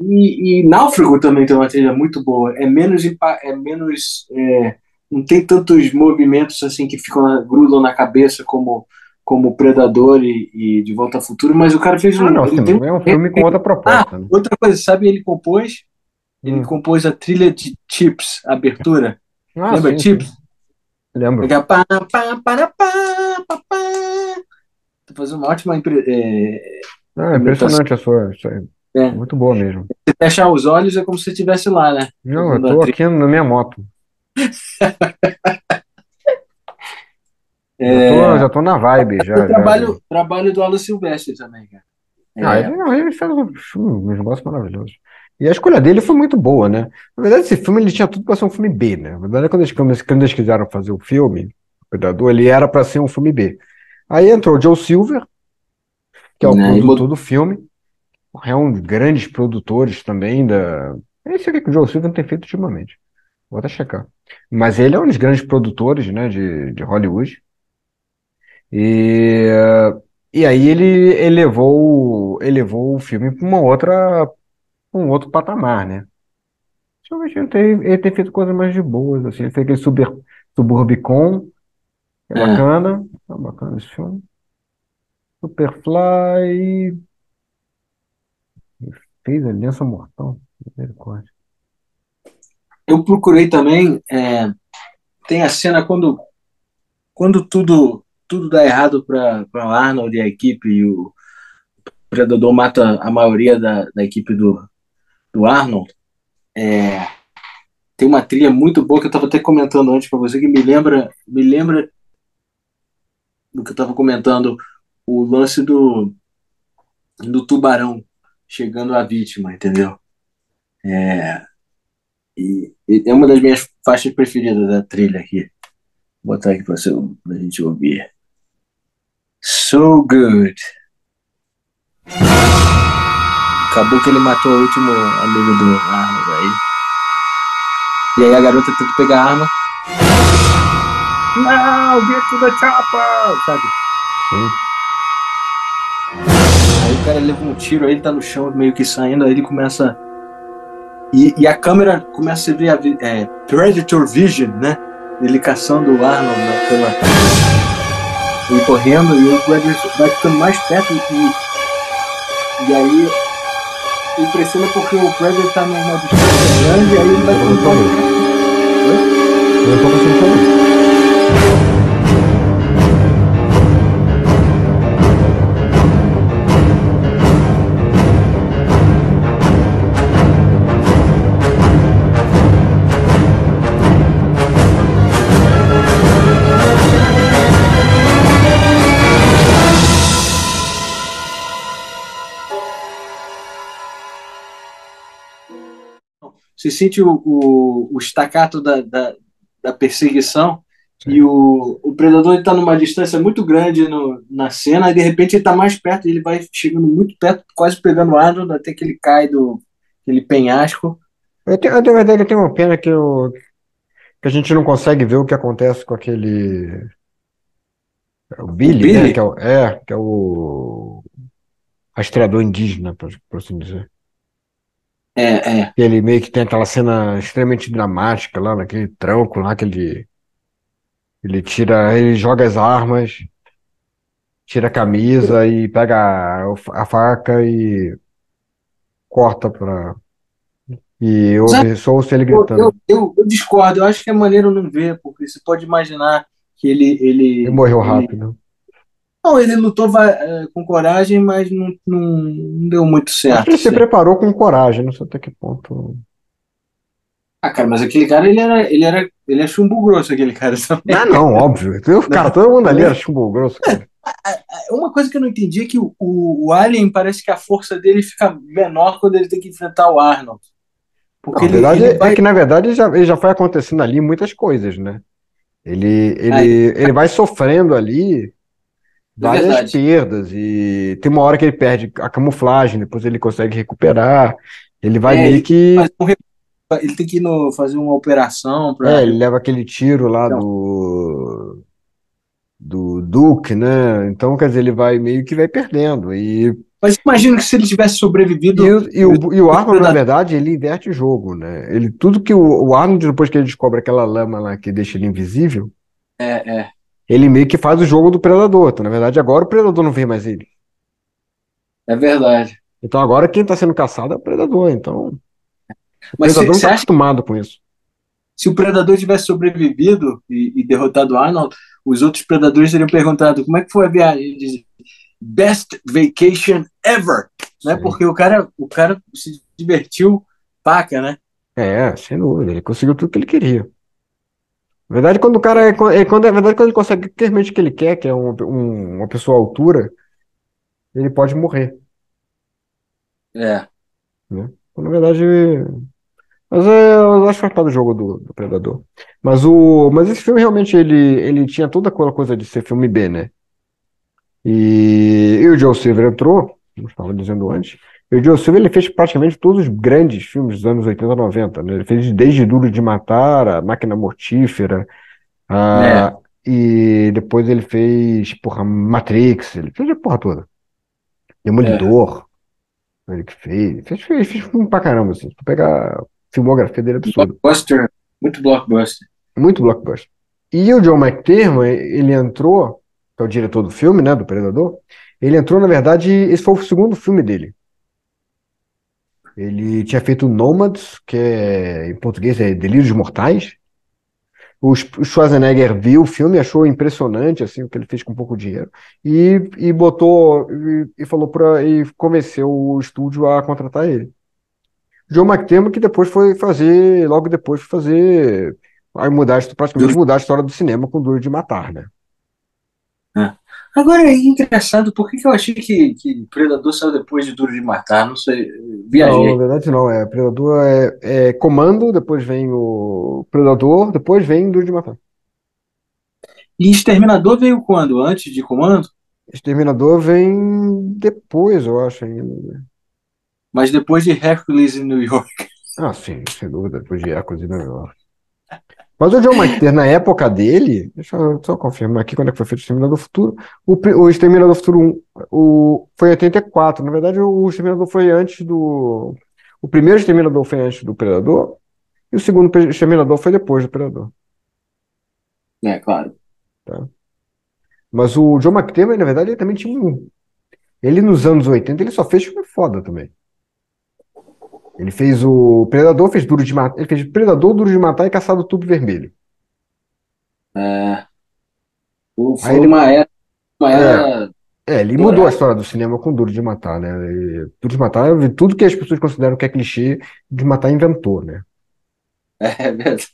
E, e Náufrago também tem uma trilha muito boa. É menos, é menos, é, não tem tantos movimentos assim que ficam na- grudam na cabeça como como Predador e, e De Volta ao Futuro, mas o cara fez um, Ah, não, ele tem um- é um filme com outra Ah, proposta, né? outra coisa, sabe? Ele compôs, ele Hum. compôs a trilha de Chips, abertura. Ah, Lembra sim, Chips? sim. Lembro. Fica pá, pá, pá, pá, pá. Fazendo uma ótima é, Ah, é impressionante a sua. Isso aí. É. Muito boa mesmo. Você fechar os olhos é como se você estivesse lá, né? Não, eu tô aqui na minha moto. Já É, tô, já tô na vibe, já. o já. trabalho, trabalho do Alan Silvestre também, cara. Ah, É, ele, não, ele fez um negócio maravilhoso. E a escolha dele foi muito boa, né? Na verdade, esse filme ele tinha tudo para ser um filme B, né? Na verdade, quando eles, quando eles quiseram fazer o filme, o Predador, ele era para ser um filme B. Aí entrou o Joe Silver, que é o Né, e produtor do filme. É um dos grandes produtores também da. Eu sei o que o Joe Silver tem feito ultimamente. Vou até checar. Mas ele é um dos grandes produtores, né, de, de Hollywood. E, e aí ele elevou, elevou o filme para uma outra, um outro patamar, né? Realmente ele tem, ele tem feito coisas mais de boas, assim. Ele fez aquele Super, Suburbicon, é É. bacana. É bacana esse filme. Superfly. Fez Aliança Mortal. Misericórdia. Eu procurei também. é, tem a cena quando, quando tudo, tudo dá errado para o Arnold e a equipe, e o Predador mata a maioria da, da equipe do, do Arnold. É, tem uma trilha muito boa que eu estava até comentando antes para você, que me lembra, me lembra do que eu estava comentando, o lance do, do tubarão chegando à vítima, entendeu? É, e, e é uma das minhas faixas preferidas da trilha aqui. Vou botar aqui para você, pra gente ouvir. So good. Acabou que ele matou o último amigo do Arnold aí. E aí a garota tenta pegar a arma. Não, get to the chopper! Sabe? Sim. Aí o cara leva um tiro, aí ele tá no chão meio que saindo, aí ele começa. E, e a câmera começa a ver a vi- é, Predator Vision, né? Ele caçando o Arnold né, pela. Ele correndo e o Predator vai ficando mais perto e. E aí. Impressiona porque o Predator tá numa distância grande e aí ele vai Eu tô ficando. vendo. Eu. Você sente o, o, o estacato da, da, da perseguição e o, o predador está numa distância muito grande no, na cena e de repente ele está mais perto, ele vai chegando muito perto, quase pegando o Arnold até que ele cai do aquele penhasco. Eu tenho, na verdade, eu tenho uma pena que, eu, que a gente não consegue ver o que acontece com aquele. é O Billy, Billy? né? Que é, o, é, que é o rastreador indígena, por assim dizer. É, é. Ele meio que tem aquela cena extremamente dramática lá naquele tranco lá que ele, ele tira, ele joga as armas, tira a camisa e pega a, a faca e corta pra. E ouve, só ouço ele gritando. eu, eu, eu discordo, eu acho que é maneiro não ver, porque você pode imaginar que ele. Ele, Ele morreu ele- rápido. Não, ele lutou é, com coragem, mas não, não, deu muito Acho certo. que ele se preparou com coragem, não sei até que ponto. Ah, cara, mas aquele cara, ele era, ele era, ele é chumbo grosso, aquele cara. Ah, não, óbvio. Cara, todo mundo ali era chumbo grosso, cara. Uma coisa que eu não entendi é que o, o, Alien parece que a força dele fica menor quando ele tem que enfrentar o Arnold. Porque Não, ele, verdade ele é vai. que, na verdade, já, já foi acontecendo ali muitas coisas, né? Ele, ele, Aí. ele vai sofrendo ali várias É perdas e tem uma hora que ele perde a camuflagem, depois ele consegue recuperar. Ele vai É, meio que um ele tem que ir no, fazer uma operação É, para. ele leva aquele tiro lá do, do Duke, né? Então, quer dizer, ele vai meio que vai perdendo. E, Mas imagina que se ele tivesse sobrevivido. e, o- e o, e o Arnold, na verdade, ele inverte o jogo, né? Ele, tudo que o, o Arnold, depois que ele descobre aquela lama lá que deixa ele invisível, É, é. Ele meio que faz o jogo do Predador. Então, na verdade, agora o Predador não vê mais ele. É verdade. Então, agora quem está sendo caçado é o Predador. Então, o Mas Predador não você está acostumado com isso. se o predador tivesse sobrevivido e, e derrotado o Arnold, os outros predadores teriam perguntado como é que foi a viagem. Ele dizia, Best vacation ever, né? Porque o cara, o cara se divertiu paca, né? É, sem dúvida, ele conseguiu tudo que ele queria. Verdade, quando o cara é, é quando, na verdade, quando ele consegue realmente o que ele quer, que é um, um- uma pessoa à altura, ele pode morrer, É. né? Então, na verdade, mas é, eu acho que faz parte do jogo do, do Predador. Mas o, mas esse filme realmente ele, ele tinha toda aquela coisa de ser filme B, né? E, e o Joe Silver entrou, como eu estava dizendo antes, o Joe Silver ele fez praticamente todos os grandes filmes dos anos 80 e 90, né? Ele fez desde Duro de Matar, A Máquina Mortífera, a- e depois ele fez, porra, Matrix, ele fez a porra toda. Demolidor, ele que fez, fez, fez, fez filme pra caramba, assim, tu pegar a filmografia dele é absurdo. Blockbuster, muito blockbuster. Muito blockbuster. E o John McTiernan, ele entrou, que é o diretor do filme, né, do Predador, ele entrou, na verdade, esse foi o segundo filme dele. Ele tinha feito Nomads, que é, em português é Delírios Mortais. O Sch- o Schwarzenegger viu o filme, achou impressionante, assim, o que ele fez com pouco dinheiro, e, e botou, e, e falou para, e convenceu o estúdio a contratar ele. John McTiernan, que depois foi fazer, logo depois foi fazer, aí mudar, praticamente mudar a história do cinema com Duro de Matar, né? Agora é engraçado, por que, que eu achei que, que Predador saiu depois de Duro de Matar? Não sei, Não, viajei. na verdade não, é Predador é, é Comando, depois vem o Predador, depois vem Duro de Matar. E Exterminador veio quando? Antes de Comando? Exterminador vem depois, eu acho ainda. Mas depois de Hercules em New York. Ah, sim, sem dúvida, depois de Hércules e Nova York. Mas o John McTiernan, na época dele, deixa eu só confirmar aqui quando é que foi feito o Exterminador do Futuro. O, o Exterminador do Futuro 1 o, foi em 84. Na verdade, o Exterminador foi antes do. O primeiro Exterminador foi antes do Predador, e o segundo Exterminador foi depois do Predador. É, claro. Mas o John McTiernan, na verdade, ele também tinha um. Ele nos anos 80, ele só fez filme foda também. Ele fez o Predador, fez Duro de Matar, ele fez Predador, Duro de Matar e Caçado do Tubo Vermelho. É, o- foi Aí ele- uma era, uma era É, ele Dourado. mudou a história do cinema com Duro de Matar, né? E Duro de Matar, tudo que as pessoas consideram que é clichê, de matar inventou, né? é verdade.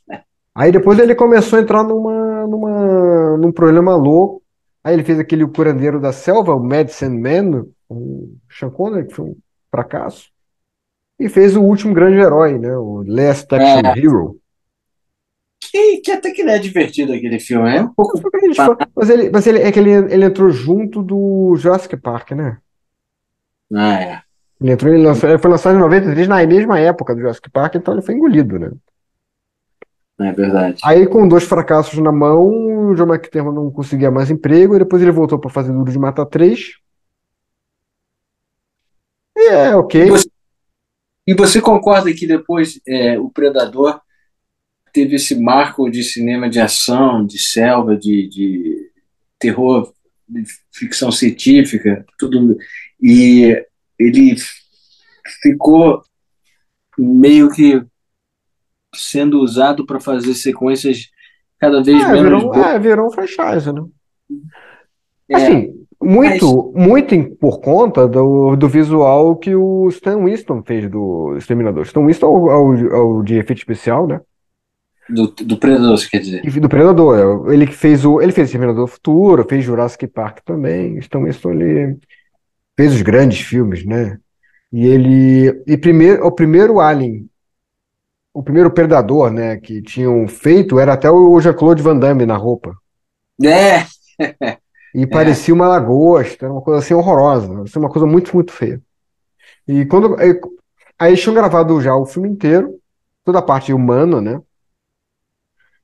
Aí depois ele começou a entrar numa, numa, num problema louco. Aí ele fez aquele Curandeiro da Selva, o Medicine Man, o Sean Connery, que foi um fracasso. E fez o último grande herói, né? O Last Action Hero. Que, que até que não é divertido aquele filme, é um pouco. Mas ele, mas ele, é que ele, ele entrou junto do Jurassic Park, né? Ah, é. Ele entrou, ele lançou, ele foi lançado em 93, na mesma época do Jurassic Park, então ele foi engolido, né? É verdade. Aí, com dois fracassos na mão, o John McTiernan não conseguia mais emprego, e depois ele voltou para fazer Duro de Matar 3. E é, ok. Você, e você concorda que depois é, o Predador teve esse marco de cinema de ação, de selva, de, de terror, de ficção científica, tudo, e ele ficou meio que sendo usado para fazer sequências cada vez É, menos virou, é, virou um franchise, né? É, Assim, muito, muito em- por conta do, do visual que o Stan Winston fez do Exterminador. Stan Winston é o, é é de efeito especial, né? do, do Predador, você quer dizer? Do Predador. é, Ele que fez o. Ele fez Exterminador do Futuro, fez Jurassic Park também. Então, isso ele fez os grandes filmes, né? E ele. E primeiro, o primeiro Alien, o primeiro Predador, né, que tinham feito era até o Jean-Claude Van Damme na roupa. É, E parecia uma lagosta, era uma coisa assim horrorosa, assim, uma coisa muito, muito feia. E quando. Aí, aí tinham gravado já o filme inteiro. toda a parte humana, né?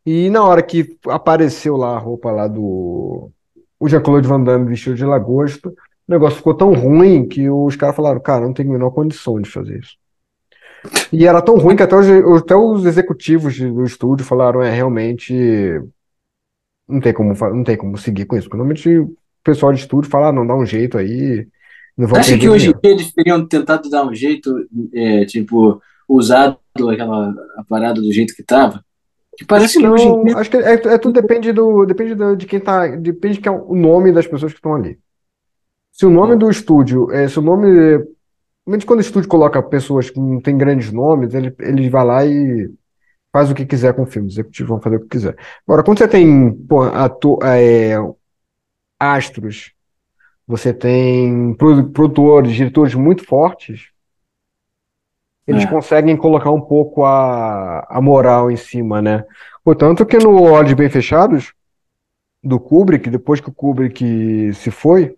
E na hora que apareceu lá a roupa lá do o Jean-Claude Van Damme vestido de lagosta, o negócio ficou tão ruim que os caras falaram, cara, não tem a menor condição de fazer isso. E era tão ruim que até os, até os executivos do estúdio falaram, é, realmente não tem como, não tem como seguir com isso. Porque normalmente o pessoal de estúdio fala, ah, não, dá um jeito aí, não Acha que hoje em dia eles teriam tentado dar um jeito, é, tipo, usado aquela parada do jeito que tava? Que Acho parece que que hoje em não, dia. acho que é, é tudo depende do, depende do- de quem tá, depende de que é o nome das pessoas que estão ali. Se o nome do estúdio, é, se o nome, normalmente quando o estúdio coloca pessoas que não têm grandes nomes, ele, ele vai lá e faz o que quiser com o filme, os executivos vão fazer o que quiser. Agora, quando você tem, pô, é, astros, você tem produ- produtores, diretores muito fortes, eles É. conseguem colocar um pouco a, a moral em cima, né? Portanto, que no Olhos Bem Fechados, do Kubrick, depois que o Kubrick se foi,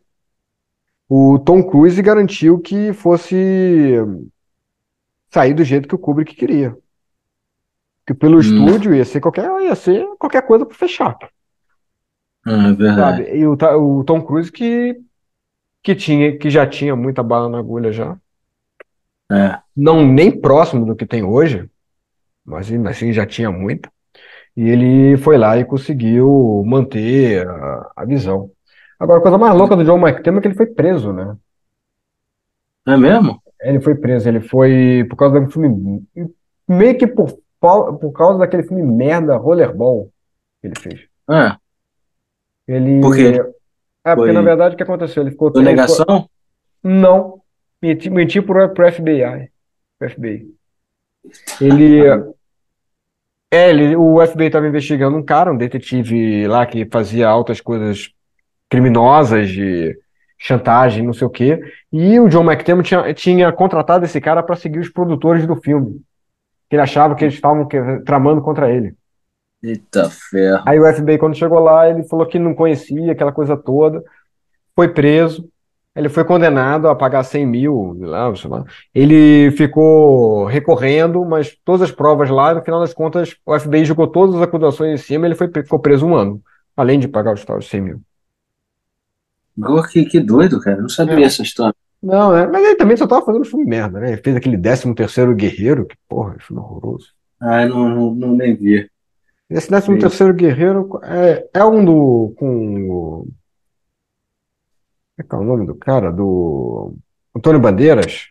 o Tom Cruise garantiu que fosse sair do jeito que o Kubrick queria. Que pelo Hum. estúdio ia ser qualquer, ia ser qualquer coisa para fechar, Ah, é verdade. sabe? E o, o Tom Cruise que, que tinha, que já tinha muita bala na agulha já. É. Não nem próximo do que tem hoje, mas assim já tinha muita. E ele foi lá e conseguiu manter a, a visão. Agora, a coisa mais louca do John McTiernan é que ele foi preso, né? É mesmo? Ele foi preso, ele foi por causa do filme, meio que por, por causa daquele filme merda, Rollerball, que ele fez. Ah, Ele, Por quê? é, porque Foi na verdade o que aconteceu? Ele ficou, ele ficou, sonegação? não, menti, menti pro, pro FBI, pro FBI. Ele, é, ele, o FBI estava investigando um cara, um detetive lá que fazia altas coisas criminosas de chantagem, não sei o quê. E o John McTiernan tinha, tinha contratado esse cara para seguir os produtores do filme. Que ele achava que eles estavam tramando contra ele. Eita ferro. Aí o FBI, quando chegou lá, ele falou que não conhecia aquela coisa toda, foi preso. Ele foi condenado a pagar 100 mil, lá, sei lá. Ele ficou recorrendo, mas todas as provas lá, no final das contas, o FBI jogou todas as acusações em cima e ele foi, ficou preso um ano, além de pagar os tais 100 mil. Que, que doido, cara. Eu não sabia É. essa história. Não, né? Mas ele também só tava fazendo filme merda, né? Ele fez aquele 13 terceiro Guerreiro, que porra, filme horroroso. Ah, não, não, não nem vi. Esse 13 terceiro Guerreiro é, é um do com o como é que é o nome do cara? Do Antônio Bandeiras.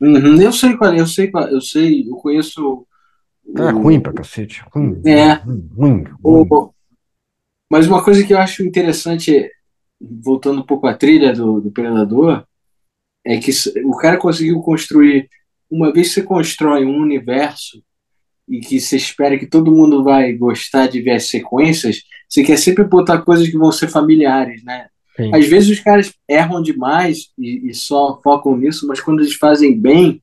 Uhum, eu sei qual é, eu sei qual, eu sei, eu conheço É o, ruim pra cacete. Ruim, É. ruim, ruim, ruim. o- mas uma coisa que eu acho interessante, voltando um pouco à trilha do, do Predador, é que o cara conseguiu construir, uma vez que você constrói um universo e que você espera que todo mundo vai gostar de ver as sequências, você quer sempre botar coisas que vão ser familiares, né? Sim. Às vezes os caras erram demais e, e só focam nisso, mas quando eles fazem bem,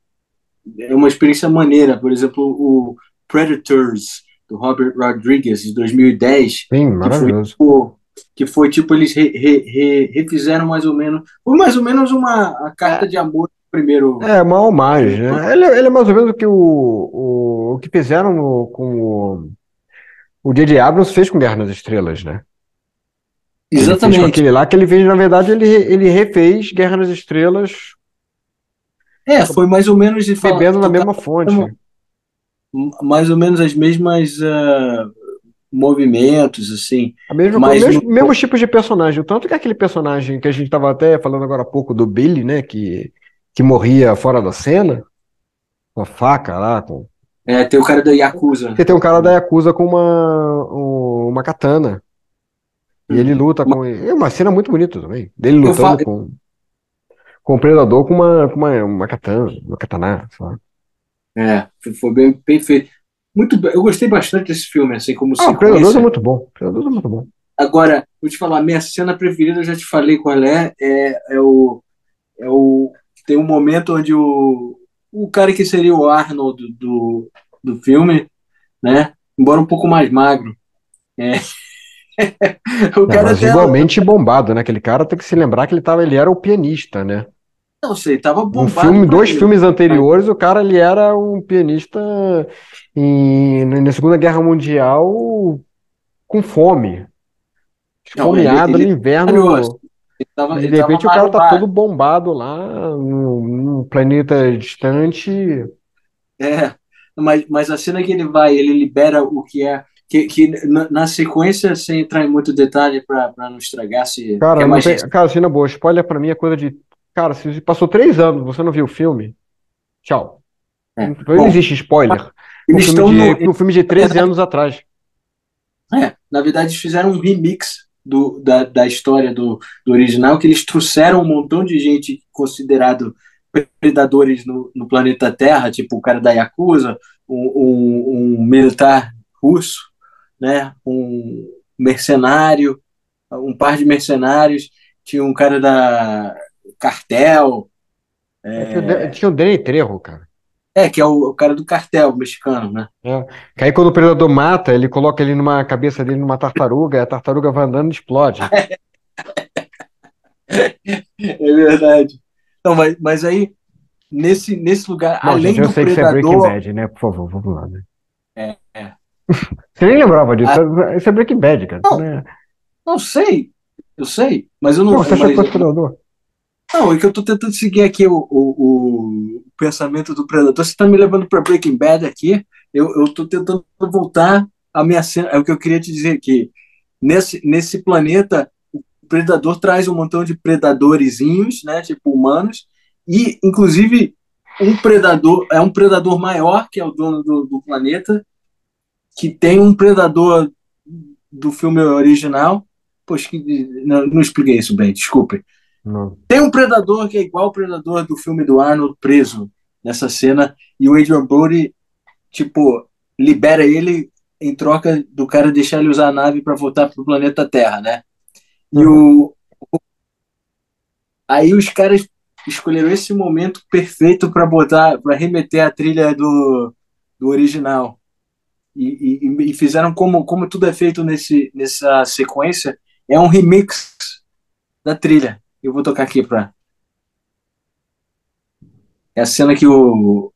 é uma experiência maneira. Por exemplo, o Predators, do Robert Rodriguez, de 2010, Sim, maravilhoso. o- que foi tipo, eles re- re- re- refizeram mais ou menos, foi mais ou menos uma carta de amor do primeiro. É, uma homenagem, né? Ele, ele é mais ou menos o que o, o, o que fizeram no- com o o J.J. Abrams fez com Guerra nas Estrelas, né? Ele fez Exatamente. aquele lá que ele fez, na verdade, ele, ele refez Guerra nas Estrelas É, foi mais ou menos de falar- bebendo na mesma fonte. mais ou menos as mesmas ah, movimentos, assim. A mesma Mas mesmo, no- mesmos tipos de personagem. Tanto que aquele personagem que a gente estava até falando agora há pouco do Billy, né? Que, que morria fora da cena, com a faca lá. Com... É, tem o cara da Yakuza. Você tem um cara da Yakuza com uma, um- uma katana. E ele luta com. É uma cena muito bonita também. Dele lutando falo- com, com o predador com uma, com uma, uma katana, uma katana, sei lá. É, foi bem, bem feito. Muito eu gostei bastante desse filme, assim, como Ah, o Predador é muito bom. O Predador é muito bom. Agora, vou te falar, minha cena preferida, eu já te falei qual é, é, é o, é o. Tem um momento onde o, o cara que seria o Arnold do, do filme, né? Embora um pouco mais magro. É. o Não, cara mas até. igualmente bombado, né? Aquele cara tem que se lembrar que ele tava, ele era o pianista, né? Não sei, tava Um bombado. filme, pra dois ele. filmes anteriores, o cara ele era um pianista na Segunda Guerra Mundial com fome. Esfomeado no inverno. ele tava, de ele repente o cara tá todo bombado lá, num, planeta distante. É, mas, mas a cena que ele vai, ele libera o que é. Que, que na, na sequência, sem entrar em muito detalhe para não estragar, se Cara, quer não tem. Cara, assim, na boa, spoiler pra mim é coisa de. Cara, se passou três anos, você não viu o filme, tchau. É. Não Bom, existe spoiler. Um eles filme estão de, no. um filme de 13 anos atrás. É, na verdade, eles fizeram um remix do, da, da história do, do original, que eles trouxeram um montão de gente considerado predadores no, no planeta Terra, tipo o cara da Yakuza, um, um, um militar russo, né, um mercenário, um par de mercenários, tinha um cara da cartel, É, tinha o Dan- tinha o Danny Trejo, cara. É, que é o, o cara do cartel mexicano, né? É. Que aí quando o predador mata, ele coloca ele numa a cabeça dele numa tartaruga, e a tartaruga vai andando e explode. É verdade. Não, mas, mas aí, nesse, nesse lugar, Bom, além gente, eu do sei que isso é Breaking predador. Bad, né? Por favor, vamos lá, né? É, é. Você nem lembrava disso. Ah. Isso é Breaking Bad, cara. Não, Né? Não sei, eu sei, mas eu não. Não, você achou que fosse predador? não, é que eu tô tentando seguir aqui o, o, o pensamento do predador. Você tá me levando para Breaking Bad aqui. Eu, tô tentando voltar a minha cena. É o que eu queria te dizer aqui. Nesse, nesse planeta, o predador traz um montão de predadorzinhos, né? Tipo humanos, e inclusive um predador é um predador maior que é o dono do, do planeta, que tem um predador do filme original. Poxa, que, não, não expliquei isso bem, desculpe. Não. Tem um predador que é igual ao predador do filme do Arnold preso nessa cena e o Adrian Brody tipo libera ele em troca do cara deixar ele usar a nave para voltar pro planeta Terra, né? E o aí os caras escolheram esse momento perfeito para botar para remeter a trilha do, do original e, e, e fizeram como como tudo é feito nesse nessa sequência é um remix da trilha. Eu vou tocar aqui pra. É a cena que o,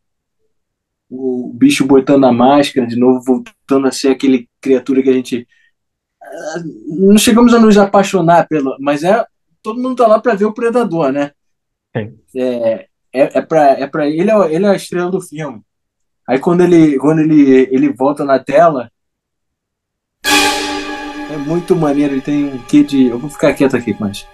o bicho botando a máscara, de novo voltando a ser aquele criatura que a gente. ah, Não chegamos a nos apaixonar pelo. Mas é. Todo mundo tá lá pra ver o predador, né? Sim. É, é, é, pra, é pra ele, é, ele é a estrela do filme. Aí quando ele, quando ele, ele volta na tela. É muito maneiro, ele tem um quê de. Eu vou ficar quieto aqui, mas.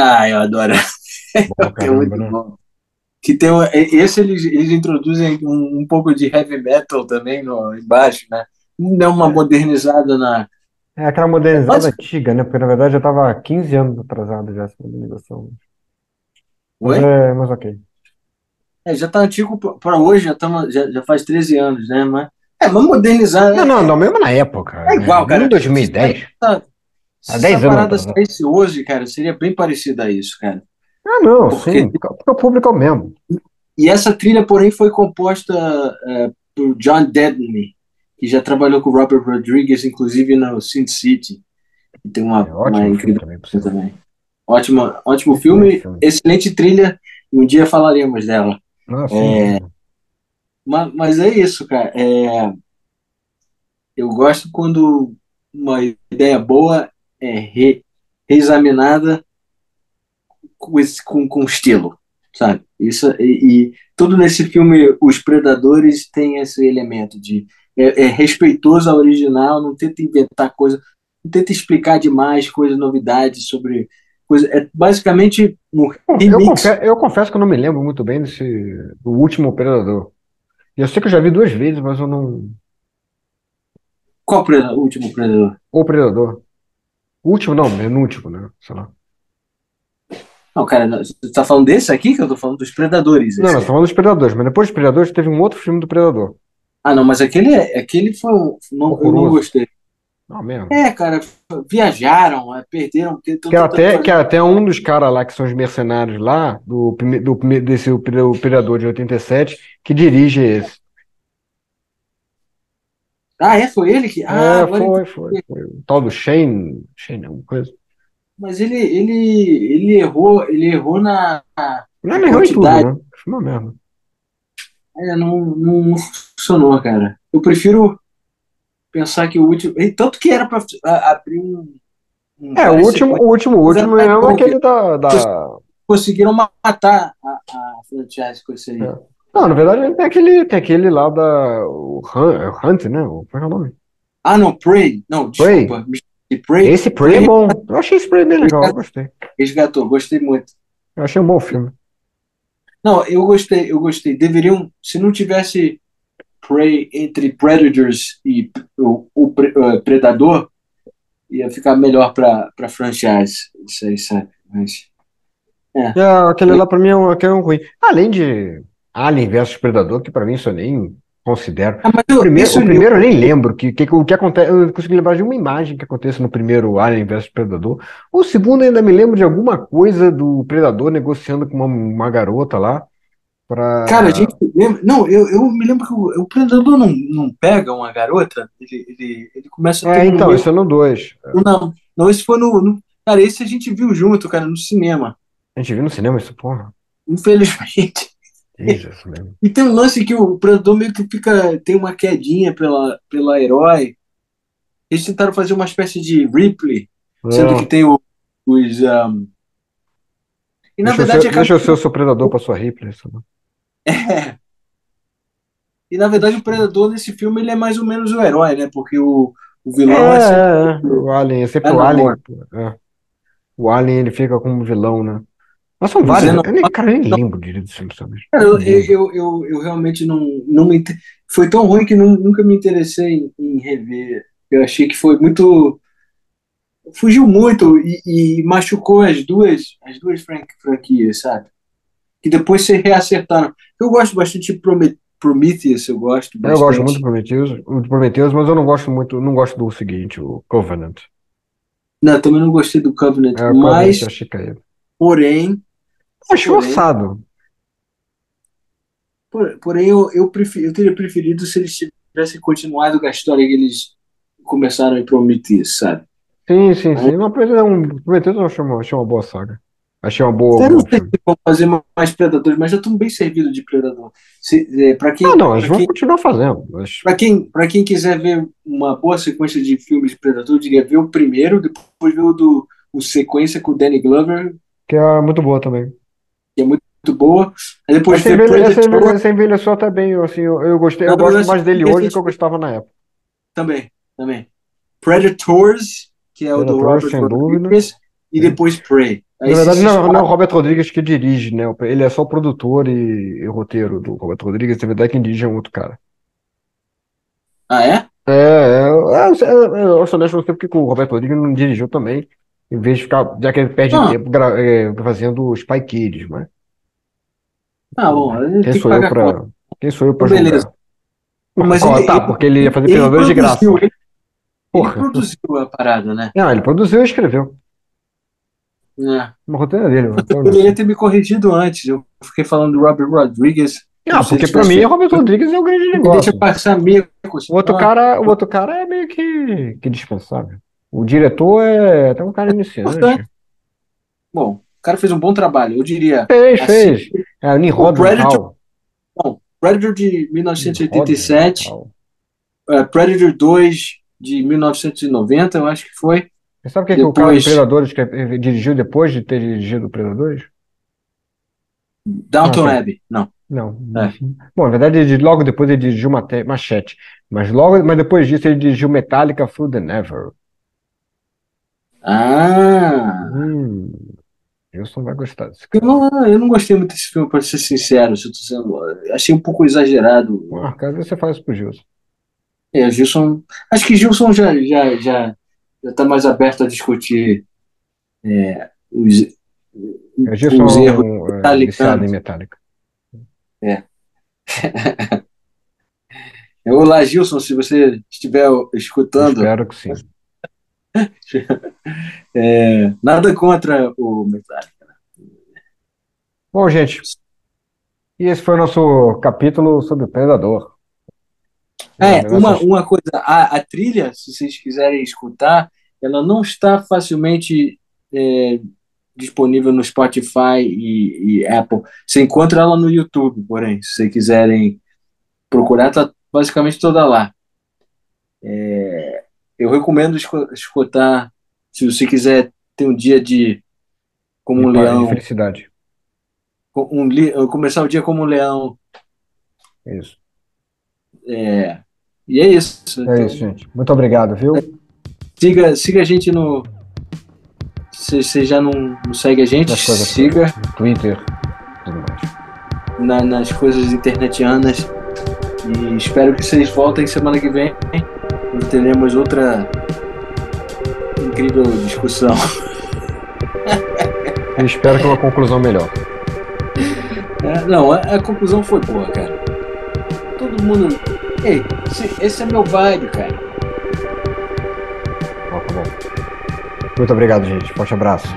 Ah, eu adoro. Bom, É caramba, muito né? bom. Que tem esse eles, eles introduzem um, um pouco de heavy metal também no, embaixo, né? Não uma modernizada na. É aquela modernizada Mas- antiga, né? Porque na verdade já tava há 15 anos atrasado já essa modernização. Mas, Oi? é, mas ok. É, já tá antigo para hoje, já, tamo, já, já faz 13 anos, né? Mas, é, mas modernizar. Não, não, não, mesmo na época. É igual, né? cara. Em 2010. Se Há 10 essa anos parada atrasado. saísse hoje, cara, seria bem parecida a isso, cara. Ah, não, Porque- sim, porque o público é o mesmo. E essa trilha, porém, foi composta é, por John Dedney, que já trabalhou com Robert Rodriguez, inclusive no Sin City. E tem uma, É uma ótimo filme incrível também, também. Ótimo, ótimo filme, Excelente filme. excelente trilha, um dia falaremos dela. Ah, sim. É. Mas, mas é isso, cara. É, eu gosto quando uma ideia boa é re- reexaminada com, esse, com, com estilo, sabe? Isso, e, e tudo nesse filme, Os Predadores, tem esse elemento de é, é respeitoso ao original, não tenta inventar coisa, não tenta explicar demais coisas, novidades sobre coisa. É basicamente um Eu, remix. confe- eu confesso que eu não me lembro muito bem desse, do último Predador. Eu sei que eu já vi duas vezes, mas eu não. Qual Predador? o último Predador? O Predador. Último, não, penúltimo, né? Sei lá. Não, cara, não, você tá falando desse aqui que eu tô falando dos Predadores. Não, aí. tô falando dos Predadores, mas depois dos Predadores teve um outro filme do Predador. Ah, não, mas aquele, aquele foi um. Não, eu não gostei. Não, mesmo. É, cara, viajaram, é, perderam. Que até, que até um dos caras lá que são os mercenários lá, do, do, desse o Predador de 87, que dirige esse. Ah, é? Foi ele que. Ah, É, foi, foi, foi. O tal do Shane, Shane, alguma coisa. Mas ele, ele, ele errou, ele errou na. Não é errou em tudo, Quantidade. né? Foi uma merda. É, não, não, não funcionou, cara. Eu prefiro pensar que o último. e Tanto que era pra a- abrir um. um É, o último, o último, o último é mesmo é aquele da, da... conseguiram matar a, a franchise com isso aí. É. Não, na verdade tem aquele, tem aquele lá da... O Hunt, é o né? O- Qual é o nome? Ah, não, Prey. Não, Prey. desculpa. esqueci. Prey Esse Prey é bom. Eu achei esse Prey bem legal, gostei. resgatou, gostei muito. Eu achei um bom filme. Não, eu gostei, eu gostei. Deveriam, se não tivesse Prey entre Predators e o, o Pre- eh, Predador, ia ficar melhor pra, pra franchise. Isso aí, sabe? Mas. E, ah, aquele lá pra mim é um, aquele é um ruim. Além de Alien versus Predador, que pra mim isso eu nem considero. Ah, mas O eu, primeiro, o primeiro eu nem lembro que, que, o que acontece. Eu não consigo lembrar de uma imagem que acontece no primeiro Alien vs Predador. O segundo ainda me lembro de alguma coisa do Predador negociando com uma, uma garota lá pra. Cara, a gente lembra. Não, eu, eu me lembro que o, o Predador não, não pega uma garota, ele, ele, ele começa a ter É, um então, meio- isso é no 2. Não, não, esse foi no, no- Cara, esse a gente viu junto, cara, no cinema. A gente viu no cinema isso, porra. Infelizmente. Jesus, mesmo. E tem um lance que o Predador meio que fica. Tem uma quedinha pela, pela herói. Eles tentaram fazer uma espécie de Ripley, sendo que tem o- os. um, E na Deixa verdade ser, acaba- deixa eu ser o seu predador pra sua Ripley. É. E na verdade o Predador nesse filme ele é mais ou menos o herói, né? Porque o, o vilão é, sempre- É, é, o Alien, é sempre É o Alien. é. O Alien ele fica como vilão, né? Mas são vários. Xenomorph- Eu nem, cara, eu nem lembro direito desse filme, sabe? Cara, eu, Não eu, eu, eu realmente não, não me. Foi tão ruim que nu- nunca me interessei em, em rever. Eu achei que foi muito. Fugiu muito e, e machucou as duas, as duas fran- franquias, sabe? Que depois se reacertaram. Eu gosto bastante de Prome- Prometheus, eu gosto Eu bastante. gosto muito do Prometheus, Prometheus, mas eu não gosto muito, não gosto do seguinte, o Covenant. Não, também não gostei do Covenant, É, mas, Covenant eu caído. porém, Acho forçado. por- porém eu, eu, eu teria preferido se eles tivessem continuado com a história que eles começaram em Prometheus, sabe? Sim, sim, sim. Não, mas é Prometheus eu achei uma, achei uma boa saga. Achei uma boa, Eu não sei se vão fazer mais Predadores, mas já estão bem servidos de Predador. Se, é, quem, Ah, não, eles vão quem, continuar fazendo. Mas... pra quem, pra quem quiser ver uma boa sequência de filmes de Predador, eu diria ver o primeiro, depois ver o do o sequência com o Danny Glover, Que é muito boa também. É muito boa. Aí depois Essa, envelhe, essa, envelhe, Predator essa envelheceu até bem, assim, eu, eu gostei, eu gosto mais dele hoje do que eu gostava na época. também, também. Predators, que é o do Predators, Robert sem dúvida. Rodrigues, e depois Prey. Aí Na verdade, não, não é o Robert Rodrigues que dirige, né? Ele é só produtor e, e roteiro do Robert Rodrigues. Na verdade, quem dirige é um outro cara. Ah, é? É, é, é, é, eu sou honesto, não sei porque que o Roberto Rodrigues não dirigiu também, em vez de ficar, já que ele perde Ah. tempo gra- é, fazendo Spy Kids, mas Ah, bom, ele quem sou eu pra, conta. quem sou eu pra Beleza. julgar? Mas ele- tá, ele- porque ele ia fazer ele Predadores de graça. Ele, ele Porra. produziu a parada, né? Não, ele produziu e escreveu. É. Uma roteira dele, mano. Eu deveria ter me corrigido antes. Eu fiquei falando do Robert Rodrigues. Ele porque pra mim o Robert Rodrigues é o grande Deixa negócio. eu passar. O outro cara, o outro cara é meio que, que dispensável. O diretor é até um cara iniciante. Bom, o cara fez um bom trabalho, eu diria. Fez, Assim, fez. É, o Predator-. Bom, Predator de Nimrod 1987, Mental. é, Predator 2 de 1990, eu acho que foi. Você sabe o que, que o cara Depois- do Predadores que- dirigiu depois de ter dirigido o Predadores? Downton Ah. Abbey. Não. Não. É. Bom, na verdade, ele- logo depois ele dirigiu Machete. Mas logo, mas depois disso ele dirigiu Metallica Through the Never. Ah, Hum. Gilson vai gostar desse Eu cara. não, eu não gostei muito desse filme, pra ser sincero, se eu tô sendo. Achei um pouco exagerado. Ah, cara, você faz isso pro Gilson. É, o Gilson. Acho que Gilson já, já, já, já tá mais aberto a discutir é, os, O Gilson os é erros. é, viciado em Metallica. Olá, Gilson, se você estiver Eu escutando, espero que sim. É, nada contra o Metallica. Bom, gente, e esse foi o nosso capítulo sobre o Predador. É, uma, uma coisa, a, a trilha, se vocês quiserem escutar, ela não está facilmente é, disponível no Spotify e, e Apple. Você encontra ela no YouTube, porém, se vocês quiserem procurar, tá basicamente toda lá. É, eu recomendo escu- escutar, se você quiser ter um dia de como um pa- de leão, felicidade. um, começar o dia como um leão. Isso. É, e é isso. É Então, isso, gente. Muito obrigado, viu? Siga, siga a gente no. Se você já não, não segue a gente, siga No Twitter, tudo mais. na- nas coisas internetianas. E espero que vocês voltem semana que vem. Teremos outra incrível discussão. E espero que uma conclusão melhor. É, não, a, a conclusão foi boa, cara. Todo mundo. Ei, esse, esse é meu vibe, cara. Ó, tá bom. Muito obrigado, gente. Forte abraço.